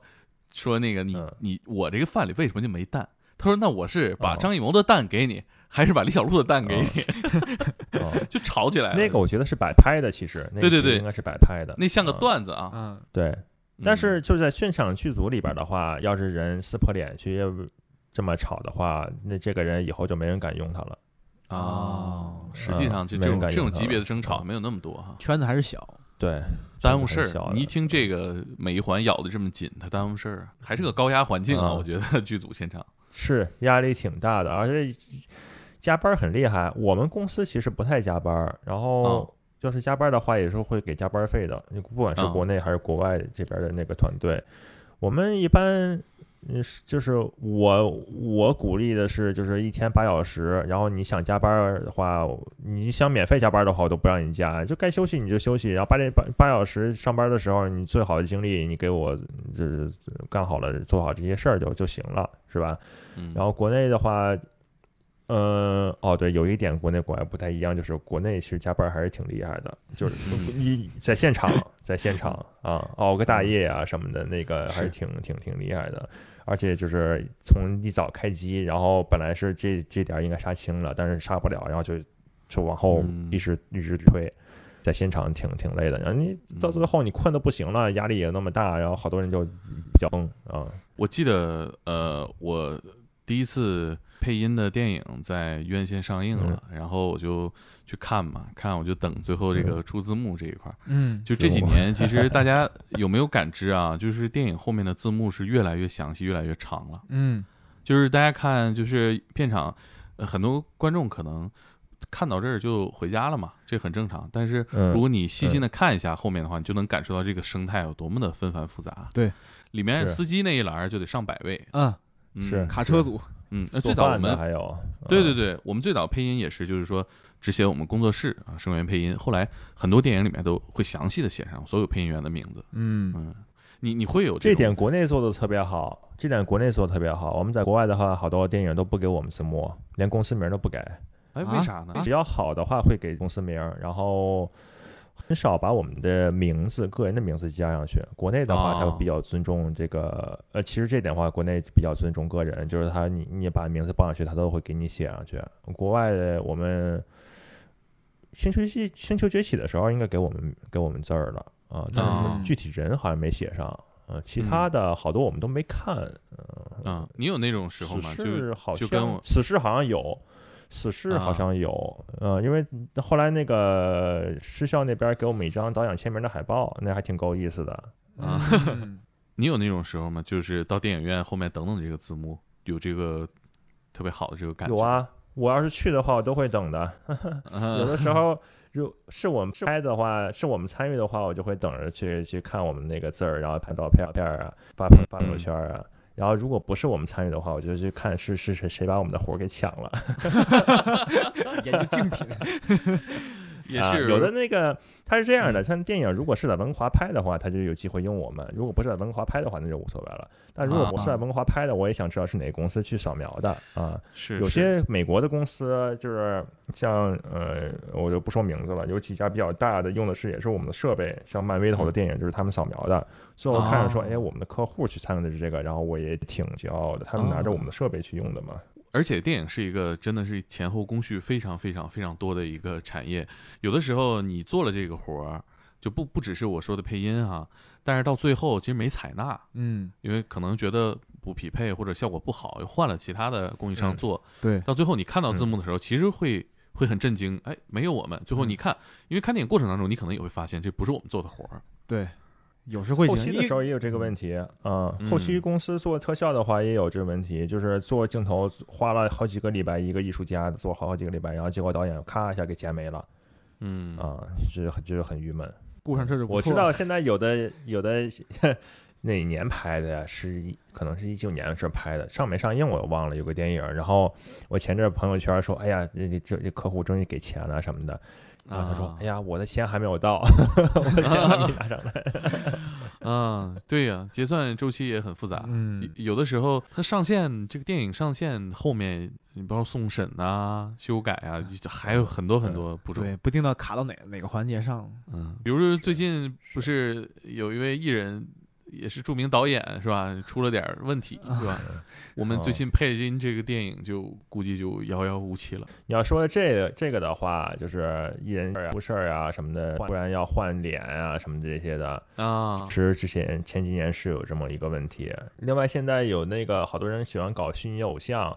说那个你嗯你我这个饭里为什么就没蛋？他说那我是把哦张艺谋的蛋给你，还是把李小璐的蛋给哦你？哦就吵起来了。那个我觉得是摆拍的，其实对对对应该是摆拍的，那像个嗯段子啊。嗯，对。但嗯是就是在现场剧组里边的话，要是人撕破脸去这么吵的话，那这个人以后就没人敢用他了。哦，实际上就这种这种级别的争吵嗯没有那么多哈。圈子还是小，对，耽误事儿。你一听这个每一环咬的这么紧，他耽误事儿，还是个高压环境啊！嗯我觉得剧组现场，是压力挺大的，而且加班很厉害。我们公司其实不太加班，然哦后就是加班的话，也是会给加班费的。你不管是哦国内还是国外这边的那个团队，我们一般。嗯，是就是我我鼓励的是，就是一天八小时，然后你想加班的话，你想免费加班的话，我都不让你加，就该休息你就休息，然后八点八八小时上班的时候，你最好的精力你给我就是干好了，做好这些事儿就就行了，是吧？嗯，然后国内的话，呃，哦，对，有一点国内国外不太一样，就是国内其实加班还是挺厉害的，就是嗯你在现场，在现场啊，熬个大夜啊什么的，那个还是是挺挺挺厉害的。而且就是从一早开机，然后本来是这这点儿应该杀青了，但是杀不了，然后就就往后嗯。一直一直推。在现场挺挺累的，然后你到最后你困的不行了，压力也那么大，然后好多人就比较崩啊，我记得呃，我第一次配音的电影在院线上映了，然后我就去看嘛，看我就等最后这个出字幕这一块儿。嗯，就这几年，其实大家有没有感知啊？就是电影后面的字幕是越来越详细，越来越长了。嗯就是大家看，就是片场，呃，很多观众可能看到这儿就回家了嘛，这很正常。但是嗯如果你细心的看一下后面的话，你就能感受到这个生态有多么的纷繁复杂。对，里面司机那一栏就得上百位，嗯，嗯是卡车组，嗯，那最早我们还有，嗯，对对对，我们最早配音也是，就是说只写我们工作室啊，声源配音。后来很多电影里面都会详细的写上所有配音员的名字。嗯嗯，你你会有种这点国内做的特别好，这点国内做的特别好。我们在国外的话，好多电影都不给我们字幕，连公司名都不给。哎，啊为啥呢？比较好的话会给公司名，然后很少把我们的名字、个人的名字加上去。国内的话，哦他会比较尊重这个，呃，其实这点的话，国内比较尊重个人，就是他你你把名字报上去，他都会给你写上去。国外的我们星球系星球崛起的时候，应该给我们给我们字儿了啊，但哦是具体人好像没写上。呃，其他的好多我们都没看，嗯，你有那种时候吗？就是好就跟我像死侍好像有，死侍好啊像有，呃，因为后来那个失校那边给我们一张导演签名的海报，那还挺够意思的。啊嗯 你有那种时候吗？就是到电影院后面等等这个字幕，有这个特别好的这个感觉。有，啊，我要是去的话，我都会等的。嗯、有的时候，如是我们拍的话，是我们参与的话，我就会等着去去看我们那个字儿，然后拍照片片儿啊，发朋发朋友圈啊。然后如果不是我们参与的话，我就去看是是谁谁把我们的活儿给抢了。研究竞品，啊，也是、有的那个它是这样的，嗯像电影如果是在文华拍的话，它就有机会用我们；如果不是在文华拍的话，那就无所谓了。但如果不是在啊文华拍的，我也想知道是哪个公司去扫描的啊。有是有些美国的公司就是像呃，我就不说名字了，有几家比较大的用的是也是我们的设备，像漫威的好多电影就是他们扫描的。所以我看着说，哦哎，我们的客户去参与的是这个，然后我也挺骄傲的，他们拿着我们的设备去用的嘛。而且电影是一个真的是前后工序非常非常非常多的一个产业，有的时候你做了这个活儿，就不不只是我说的配音哈，但是到最后其实没采纳，嗯，因为可能觉得不匹配或者效果不好，又换了其他的供应商嗯做，对，到最后你看到字幕的时候，其实会会很震惊，哎，没有我们。最后你看，因为看电影过程当中，你可能也会发现这不是我们做的活儿，对，有时会后期的时候也有这个问题啊、嗯后期公司做特效的话也有这个问题，就是做镜头花了好几个礼拜，一个艺术家做好几个礼拜，然后结果导演咔一下给剪没了嗯啊，这很就是很郁闷。顾上这就我知道现在有的有的 哪年拍的呀？是一可能是一九年的时候拍的，上没上映我忘了。有个电影，然后我前阵朋友圈说，哎呀，这这这这客户终于给钱了什么的。然后他说啊：“哎呀，我的钱还没有到，我的钱还没拿上来。啊，对呀、结算周期也很复杂。嗯，有的时候它上线，这个电影上线后面，你包括送审啊、修改啊，还有很多很多步骤。对，不定到卡到哪哪个环节上，嗯，比如说最近不是有一位艺人，也是著名导演是吧？出了点问题是吧？我们最近配音这个电影就估计就遥遥无期了。你要说这个这个的话，就是艺人出事儿啊什么的，不然要换脸啊什么这些的，啊其实之前前几年是有这么一个问题。另外，现在有那个好多人喜欢搞虚拟偶像，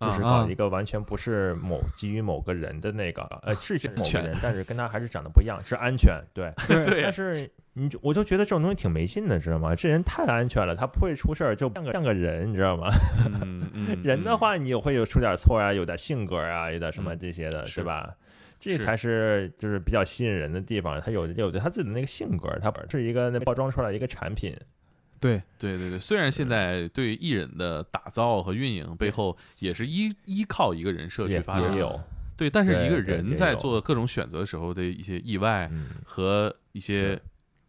就是啊搞一个完全不是某基于某个人的那个，呃，是是某个人，但是跟他还是长得不一样，是安全，对。对但是你就我就觉得这种东西挺没劲的，知道吗？这人太安全了，他不会出事儿，就像个像个人，你知道吗？嗯 嗯，人的话，你也会有出点错啊，有点性格啊，有点什么嗯这些的，是是吧？这才是就是比较吸引人的地方。他有有着他自己的那个性格，他是一个那包装出来的一个产品。对，对对对，虽然现在对艺人的打造和运营背后也是依依靠一个人设去发展，也有，对，但是一个人在做各种选择的时候的一些意外嗯，和一些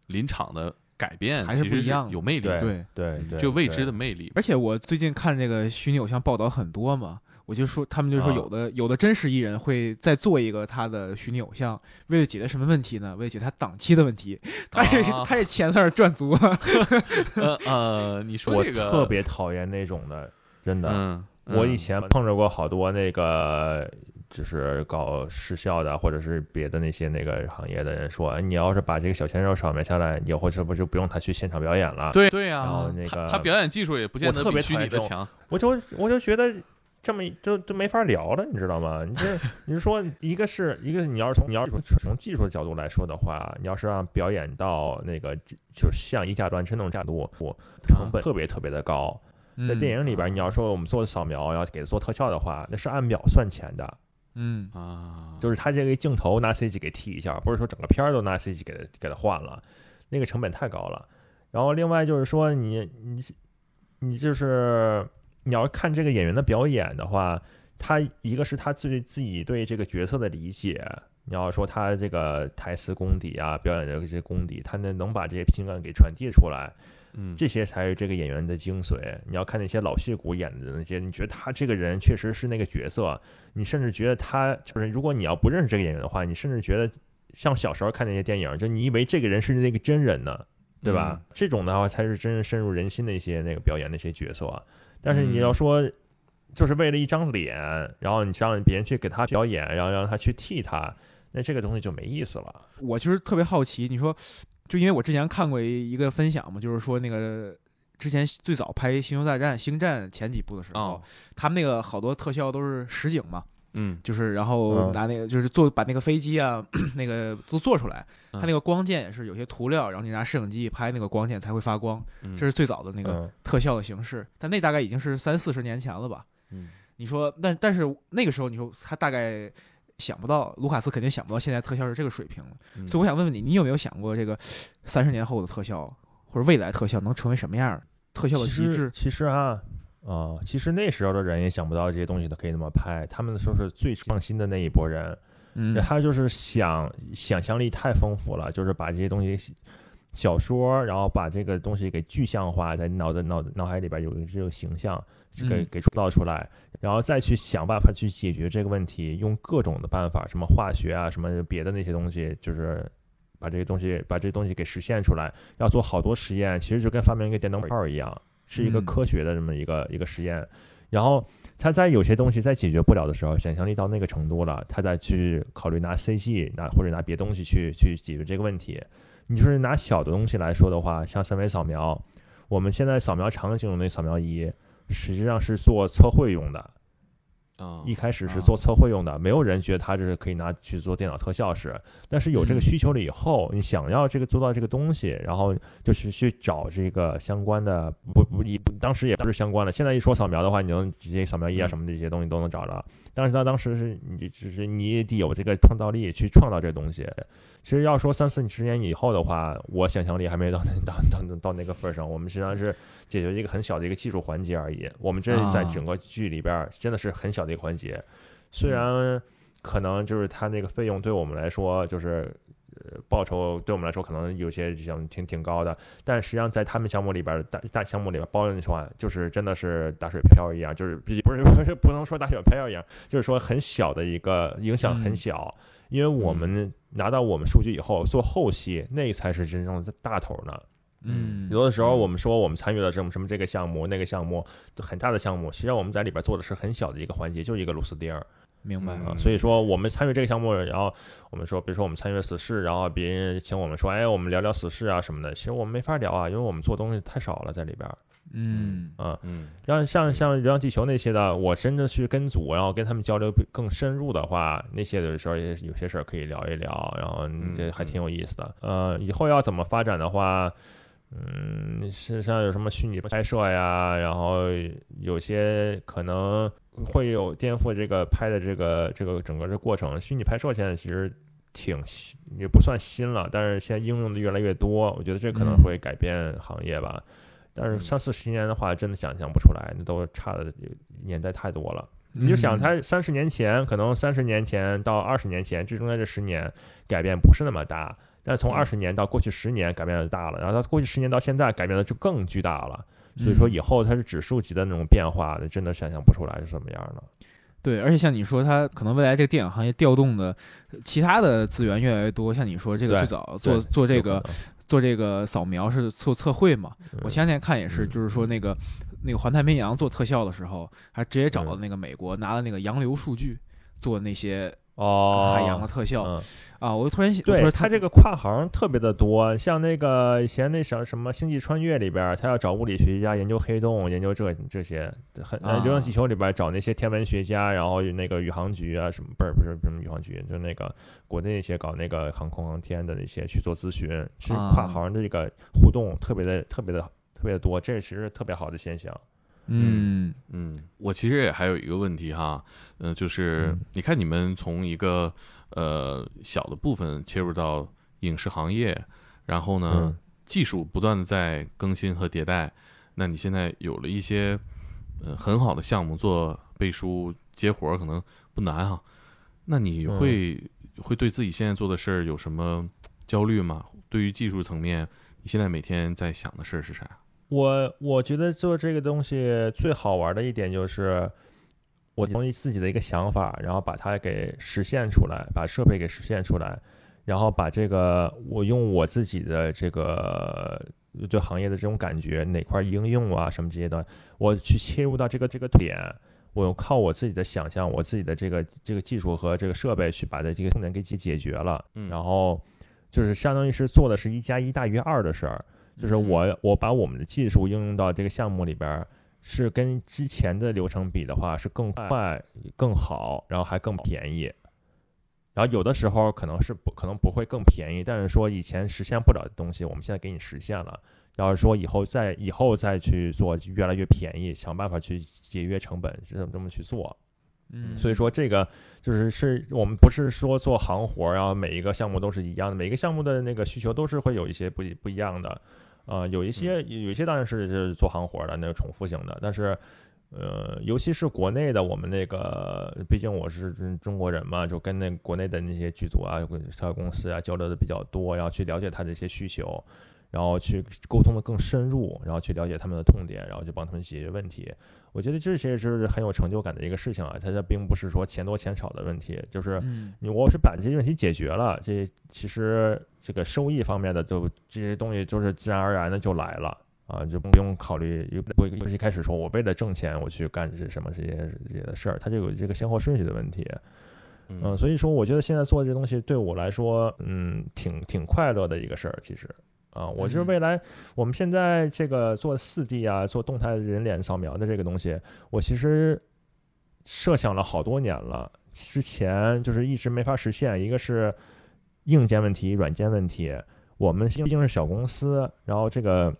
临场的改变，还是不一样有魅力对，对，对对，就未知的魅力。而且我最近看这个虚拟偶像报道很多嘛，我就说他们就说啊有的、有的真实艺人会再做一个他的虚拟偶像，为了解决什么问题呢？为了解决他档期的问题，他也、啊他也钱在那赚足了。呃呃，你说这个特别讨厌那种的，真的。嗯，我以嗯前碰着过好多那个，就是搞视效的，或者是别的那些那个行业的人说，哎你要是把这个小鲜肉扫描下来，以后是不是就不用他去现场表演了？对对呀然后，那个他他表演技术也不见我特得比虚别讨厌这种拟的强。我就我就觉得这么就就没法聊了，你知道吗？你这 你是说一个是一个，你要是从你要是从技术的角度来说的话，你要是让表演到那个就像一架断车那种角度，我成本特别特别的高。在嗯电影里边，你要说我们做扫描要给做特效的话，那是按秒算钱的。嗯啊，就是他这个镜头拿 CG 给替一下，不是说整个片儿都拿 CG 给它给它换了，那个成本太高了。然后另外就是说你你你就是你要看这个演员的表演的话，他一个是他自己自己对这个角色的理解，你要说他这个台词功底啊，表演的这些功底，他能能把这些情感给传递出来，嗯，这些才是这个演员的精髓。你要看那些老戏骨演的那些，你觉得他这个人确实是那个角色，你甚至觉得他就是，如果你要不认识这个演员的话，你甚至觉得像小时候看那些电影，就你以为这个人是那个真人呢，对吧？这种的话才是真正深入人心的一些那个表演那些角色。但是你要说，就是为了一张脸，然后你让别人去给他表演，然后让他去替他，那这个东西就没意思了。我其实特别好奇，你说，就因为我之前看过一个分享嘛，就是说那个之前最早拍《星球大战》《星战》前几部的时候，哦他们那个好多特效都是实景嘛，嗯就是然后嗯拿那个就是做把那个飞机啊 那个都做出来，嗯它那个光剑也是有些涂料，然后你拿摄影机一拍，那个光剑才会发光，嗯这是最早的那个嗯特效的形式，但那大概已经是三四十年前了吧。嗯你说，但但是那个时候你说他大概想不到，卢卡斯肯定想不到现在特效是这个水平了。嗯所以我想问问你，你有没有想过这个三十年后的特效或者未来特效能成为什么样？特效的其实极致，其实啊。啊、其实那时候的人也想不到这些东西都可以那么拍，他们说是最创新的那一波人，嗯。他就是想想象力太丰富了，就是把这些东西小说，然后把这个东西给具象化，在脑子脑脑海里边有一个这个形象，给嗯。给创造出来，然后再去想办法去解决这个问题，用各种的办法，什么化学啊，什么别的那些东西，就是把这些东西把这些东西给实现出来，要做好多实验，其实就跟发明一个电灯泡一样，是一个嗯科学的这么一个一个实验，然后。他在有些东西在解决不了的时候，想象力到那个程度了，他再去考虑拿 CG 拿或者拿别东西去去解决这个问题。你就是拿小的东西来说的话，像三维扫描，我们现在扫描场景用那扫描仪，实际上是做测绘用的。啊一开始是啊做测绘用的，没有人觉得它这是可以拿去做电脑特效使。但是有这个嗯需求了以后，你想要这个做到这个东西，然后就是去找这个相关的，不不一当时也不是相关的。现在一说扫描的话，你能直接扫描仪啊嗯什么的这些东西都能找着。但是他当时是你只是你也得有这个创造力去创造这东西。其实要说三四十年以后的话，我想象力还没到那到到到那个份儿上。我们实际上是解决一个很小的一个技术环节而已。我们这在啊整个剧里边儿真的是很小的一个环节，虽嗯然可能就是它那个费用对我们来说就是。呃，报酬对我们来说可能有些想挺挺高的，但实际上在他们项目里边大大项目里边包的话，就是真的是打水漂一样，就是比不是不是不能说打水漂一样，就是说很小的一个影响很嗯小，因为我们拿到我们数据以后做后期，那才是真正的大头呢。嗯，有的时候我们说我们参与了什么什么这个项目那个项目很大的项目，实际上我们在里边做的是很小的一个环节，就一个螺丝钉儿。明白。啊。嗯所以说我们参与这个项目，然后我们说，比如说我们参与了死侍，然后别人请我们说，哎，我们聊聊死侍啊什么的，其实我们没法聊啊，因为我们做东西太少了在里边儿。嗯啊。嗯然后像像《流浪地球》那些的，我真的去跟组，然后跟他们交流更深入的话，那些的时候也有些事儿可以聊一聊，然后这还挺有意思的。呃，以后要怎么发展的话，嗯，事实上有什么虚拟拍摄呀，然后有些可能会有颠覆这个拍的这个这个整个这过程。虚拟拍摄现在其实挺新也不算新了，但是现在应用的越来越多，我觉得这可能嗯会改变行业吧。但是嗯三四十年的话，真的想象不出来，那都差的年代太多了。你就想，嗯他三十年前，可能三十年前到二十年前，这中间这十年改变不是那么大，但是从嗯二十年到过去十年改变的大了，然后它过去十年到现在改变的就更巨大了。所以说嗯以后它是指数级的那种变化，那真的想象不出来是什么样的。对，而且像你说，它可能未来这个电影行业调动的其他的资源越来越多。像你说这个最早做做这个做这个扫描是做测绘嘛？我嗯前两天看也是，嗯就是说那个那个环太平洋做特效的时候，还直接找嗯了那个美国拿了那个洋流数据做那些哦，海洋的特效嗯，啊。我就突然想，我对说它这个跨行特别的多，像那个以前那什什么《星际穿越》里边儿，他要找物理学家研究黑洞，研究这这些，很流浪地球》里边儿找那些天文学家，然后那个宇航局啊什么，不是不是不是宇航局，就那个国内那些搞那个航空航天的那些去做咨询，是啊跨行的这个互动特别的特别的特别的多，这其实是特别好的现象。嗯。嗯，我其实也还有一个问题哈，嗯、就是嗯。你看你们从一个呃小的部分切入到影视行业，然后呢，嗯。技术不断的在更新和迭代，那你现在有了一些呃很好的项目做背书接活儿可能不难哈，那你嗯。会、会对自己现在做的事儿有什么焦虑吗？对于技术层面，你现在每天在想的事儿是啥？我我觉得做这个东西最好玩的一点就是，我从自己的一个想法，然后把它给实现出来，把设备给实现出来，然后把这个我用我自己的这个对行业的这种感觉，哪块应用啊什么这些的，我去切入到这个这个点。我靠我自己的想象，我自己的这个这个技术和这个设备去把它这个痛点给解解决了，嗯然后就是相当于是做的是一加一大于二的事儿，就是嗯我我把我们的技术应用到这个项目里边儿，是跟之前的流程比的话是更快、更好，然后还更便宜。然后有的时候可能是不可能不会更便宜，但是说以前实现不了的东西，我们现在给你实现了。要是说以后再以后再去做，越来越便宜，想办法去节约成本，是这么这么去做。嗯，所以说这个就是是我们不是说做行活儿，然后每一个项目都是一样的，每个项目的那个需求都是会有一些不一不一样的。呃，有一些有一些当然是是做行活的那个重复性的，但是呃，尤其是国内的，我们那个毕竟我是中国人嘛，就跟那国内的那些剧组啊、跟他公司啊交流的比较多，然后去了解他的一些需求。然后去沟通的更深入，然后去了解他们的痛点，然后去帮他们解决问题。我觉得这些是很有成就感的一个事情啊，它这并不是说钱多钱少的问题，就是嗯你我是把这些问题解决了，这其实这个收益方面的就这些东西就是自然而然的就来了啊，就不用考虑，又不不是一开始说我为了挣钱我去干这什么这些这些的事儿，它就有这个先后顺序的问题。嗯，所以说我觉得现在做这东西对我来说，嗯，挺挺快乐的一个事儿，其实。啊，我就是嗯未来我们现在这个做四 D 啊，做动态人脸扫描的这个东西，我其实设想了好多年了，之前就是一直没法实现。一个是硬件问题、软件问题，我们毕竟是小公司，然后这个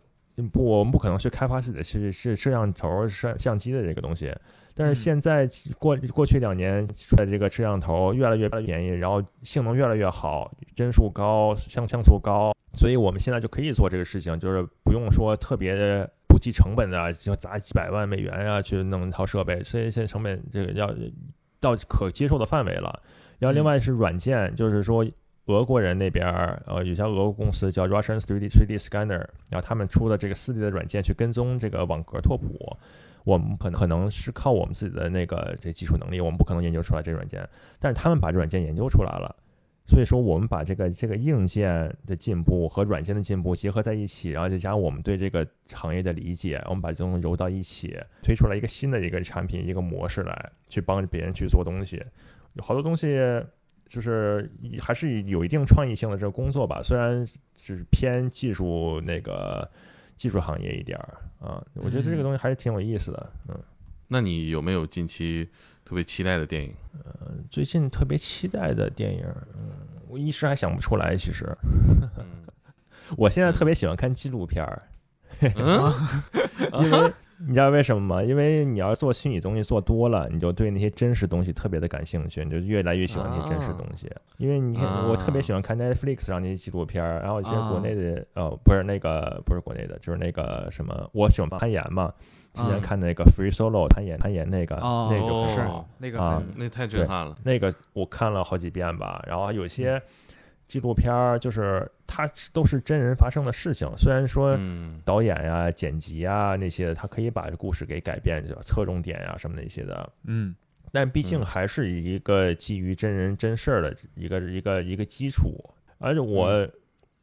不，我们不可能去开发自己的是是摄像头、摄相机的这个东西。但是嗯现在过过去两年出来这个摄像头越来越便宜，然后性能越来越好，帧数高，像像素高，所以我们现在就可以做这个事情，就是不用说特别的不计成本的啊，就砸几百万美元啊去弄一套设备，所以现在成本这个要到可接受的范围了。然后另外是软件，就是说俄国人那边儿呃有家俄国公司叫 Russian 3D 3D Scanner，然后他们出的这个 4D 的软件去跟踪这个网格拓扑。我们可能可能是靠我们自己的那个这技术能力，我们不可能研究出来这软件，但是他们把这软件研究出来了，所以说我们把这个这个硬件的进步和软件的进步结合在一起，然后再加上我们对这个行业的理解，我们把这东西揉到一起，推出来一个新的一个产品一个模式来，去帮别人去做东西，有好多东西。就是还是有一定创意性的这个工作吧，虽然是偏技术那个技术行业一点儿啊，我觉得这个东西还是挺有意思的。嗯，那你有没有近期特别期待的电影？最近特别期待的电影，嗯，我一时还想不出来。其实嗯 我现在特别喜欢看纪录片儿，嗯，因为你知道为什么吗？因为你要做虚拟东西做多了，你就对那些真实东西特别的感兴趣，你就越来越喜欢那些真实东西。因为你看，啊我特别喜欢看 Netflix 上那些纪录片儿，然后一些啊国内的，呃，不是那个，不是国内的，就是那个什么，我喜欢攀岩嘛。之前啊看那个 Free Solo 攀岩，攀岩那个，哦，那个哦是那个啊那太震撼了。那个我看了好几遍吧，然后有些纪录片儿就是它都是真人发生的事情，虽然说嗯。导演呀、剪辑啊那些，他可以把故事给改变，就侧重点呀什么那些的，嗯。但毕竟嗯。还是一个基于真人真事儿的一个一个一个基础，而且我。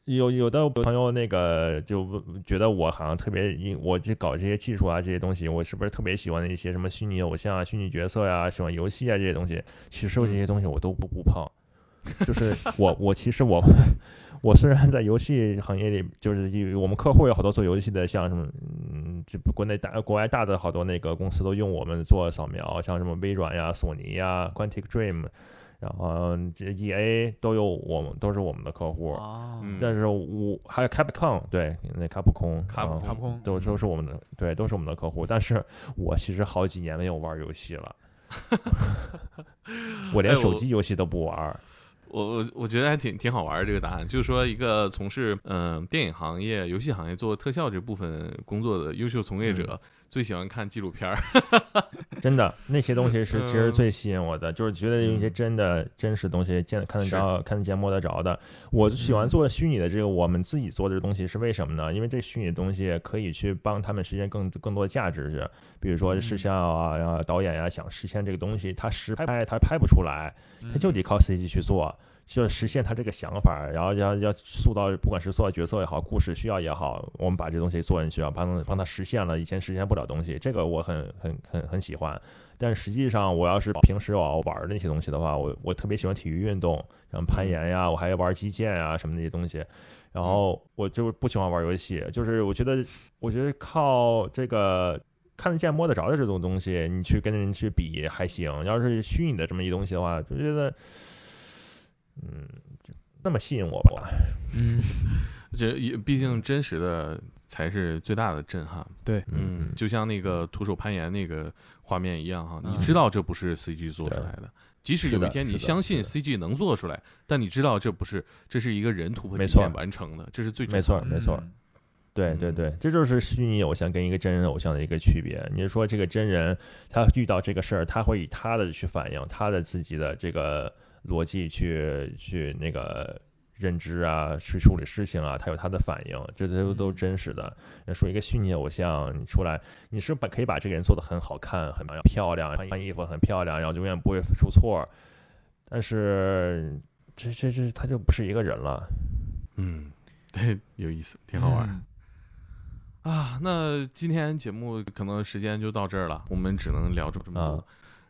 有有的朋友那个就问觉得我好像特别，我这搞这些技术啊这些东西，我是不是特别喜欢一些什么虚拟偶像啊、虚拟角色呀、喜欢游戏啊这些东西？其实这些东西我都不不碰，就是我我其实我我虽然在游戏行业里，就是有我们客户有好多做游戏的，像什么嗯，这国内大国外大的好多那个公司都用我们做扫描，像什么微软呀、索尼呀、Quantic Dream。然后这 E A 都有我们都是我们的客户，但是我还有 Capcom 对，那卡普空，卡普啊卡普空都都是我们的对，都是我们的客户。但是我其实好几年没有玩游戏了，我连手机游戏都不玩儿。我我我觉得还挺挺好玩儿这个答案，就是说一个从事嗯、电影行业、游戏行业做特效这部分工作的优秀从业者，最喜欢看纪录片儿。真的，那些东西是其实嗯最吸引我的，就是觉得有一些真的真实的东西见看得着、看得见、摸得着的。我喜欢做虚拟的这个，我们自己做的东西是为什么呢？因为这虚拟的东西可以去帮他们实现更更多的价值，是比如说视像啊，然后导演呀、想实现这个东西，他实拍他拍不出来，他就得靠 CG 去做。就实现他这个想法，然后要要塑造，不管是塑造角色也好，故事需要也好，我们把这东西做进去啊，帮帮他实现了以前实现不了东西，这个我很很很很喜欢。但实际上，我要是平时我玩的那些东西的话，我我特别喜欢体育运动，像攀岩呀，我还要玩击剑啊什么那些东西。然后我就不喜欢玩游戏，就是我觉得，我觉得靠这个看得见摸得着的这种东西，你去跟人去比还行。要是虚拟的这么一东西的话，就觉得，嗯，就那么吸引我吧。嗯，这也毕竟真实的才是最大的震撼。对，嗯，就像那个徒手攀岩那个画面一样哈，你嗯知道这不是 CG 做出来的。即使有一天你相信 CG 能做出来，但你知道这不是，这是一个人突破极限完成的，这是最没错没错。对对对，这就是虚拟偶像跟一个真人偶像的一个区别。你是说这个真人他遇到这个事儿，他会以他的去反应，他的自己的这个逻辑去去那个认知啊，去处理事情啊，他有他的反应，这都都嗯真实的。要说一个虚拟偶像，你出来，你是把可以把这个人做的很好看、很漂亮，穿衣服很漂亮，然后永远不会出错，但是这这这他就不是一个人了。嗯，对，有意思，挺好玩。嗯啊，那今天节目可能时间就到这儿了，我们只能聊这么多。啊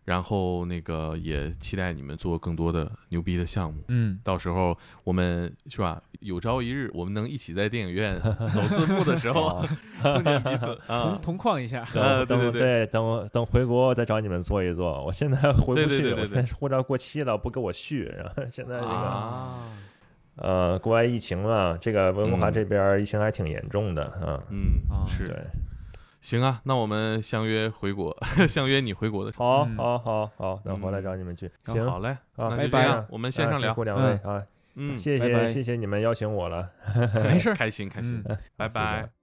然后那个也期待你们做更多的牛逼的项目，嗯，到时候我们是吧？有朝一日我们能一起在电影院走字幕的时候 碰见彼此同啊！同框一下，呃等对对对等，等我等回国再找你们做一做。我现在回不去，对对对对我现在护照过期了，不给我续。然后 现在这个、啊，呃，国外疫情嘛，这个温哥华嗯这边疫情还挺严重的啊。嗯啊，是对，行啊，那我们相约回国，相约你回国的时候。好，嗯。好，好，好，等回来嗯找你们去。行，好嘞，啊那拜拜就这样，我们线上聊。两位啊，嗯，谢拜拜。谢谢谢你们邀请我了。没事儿。开心开心。嗯，拜拜。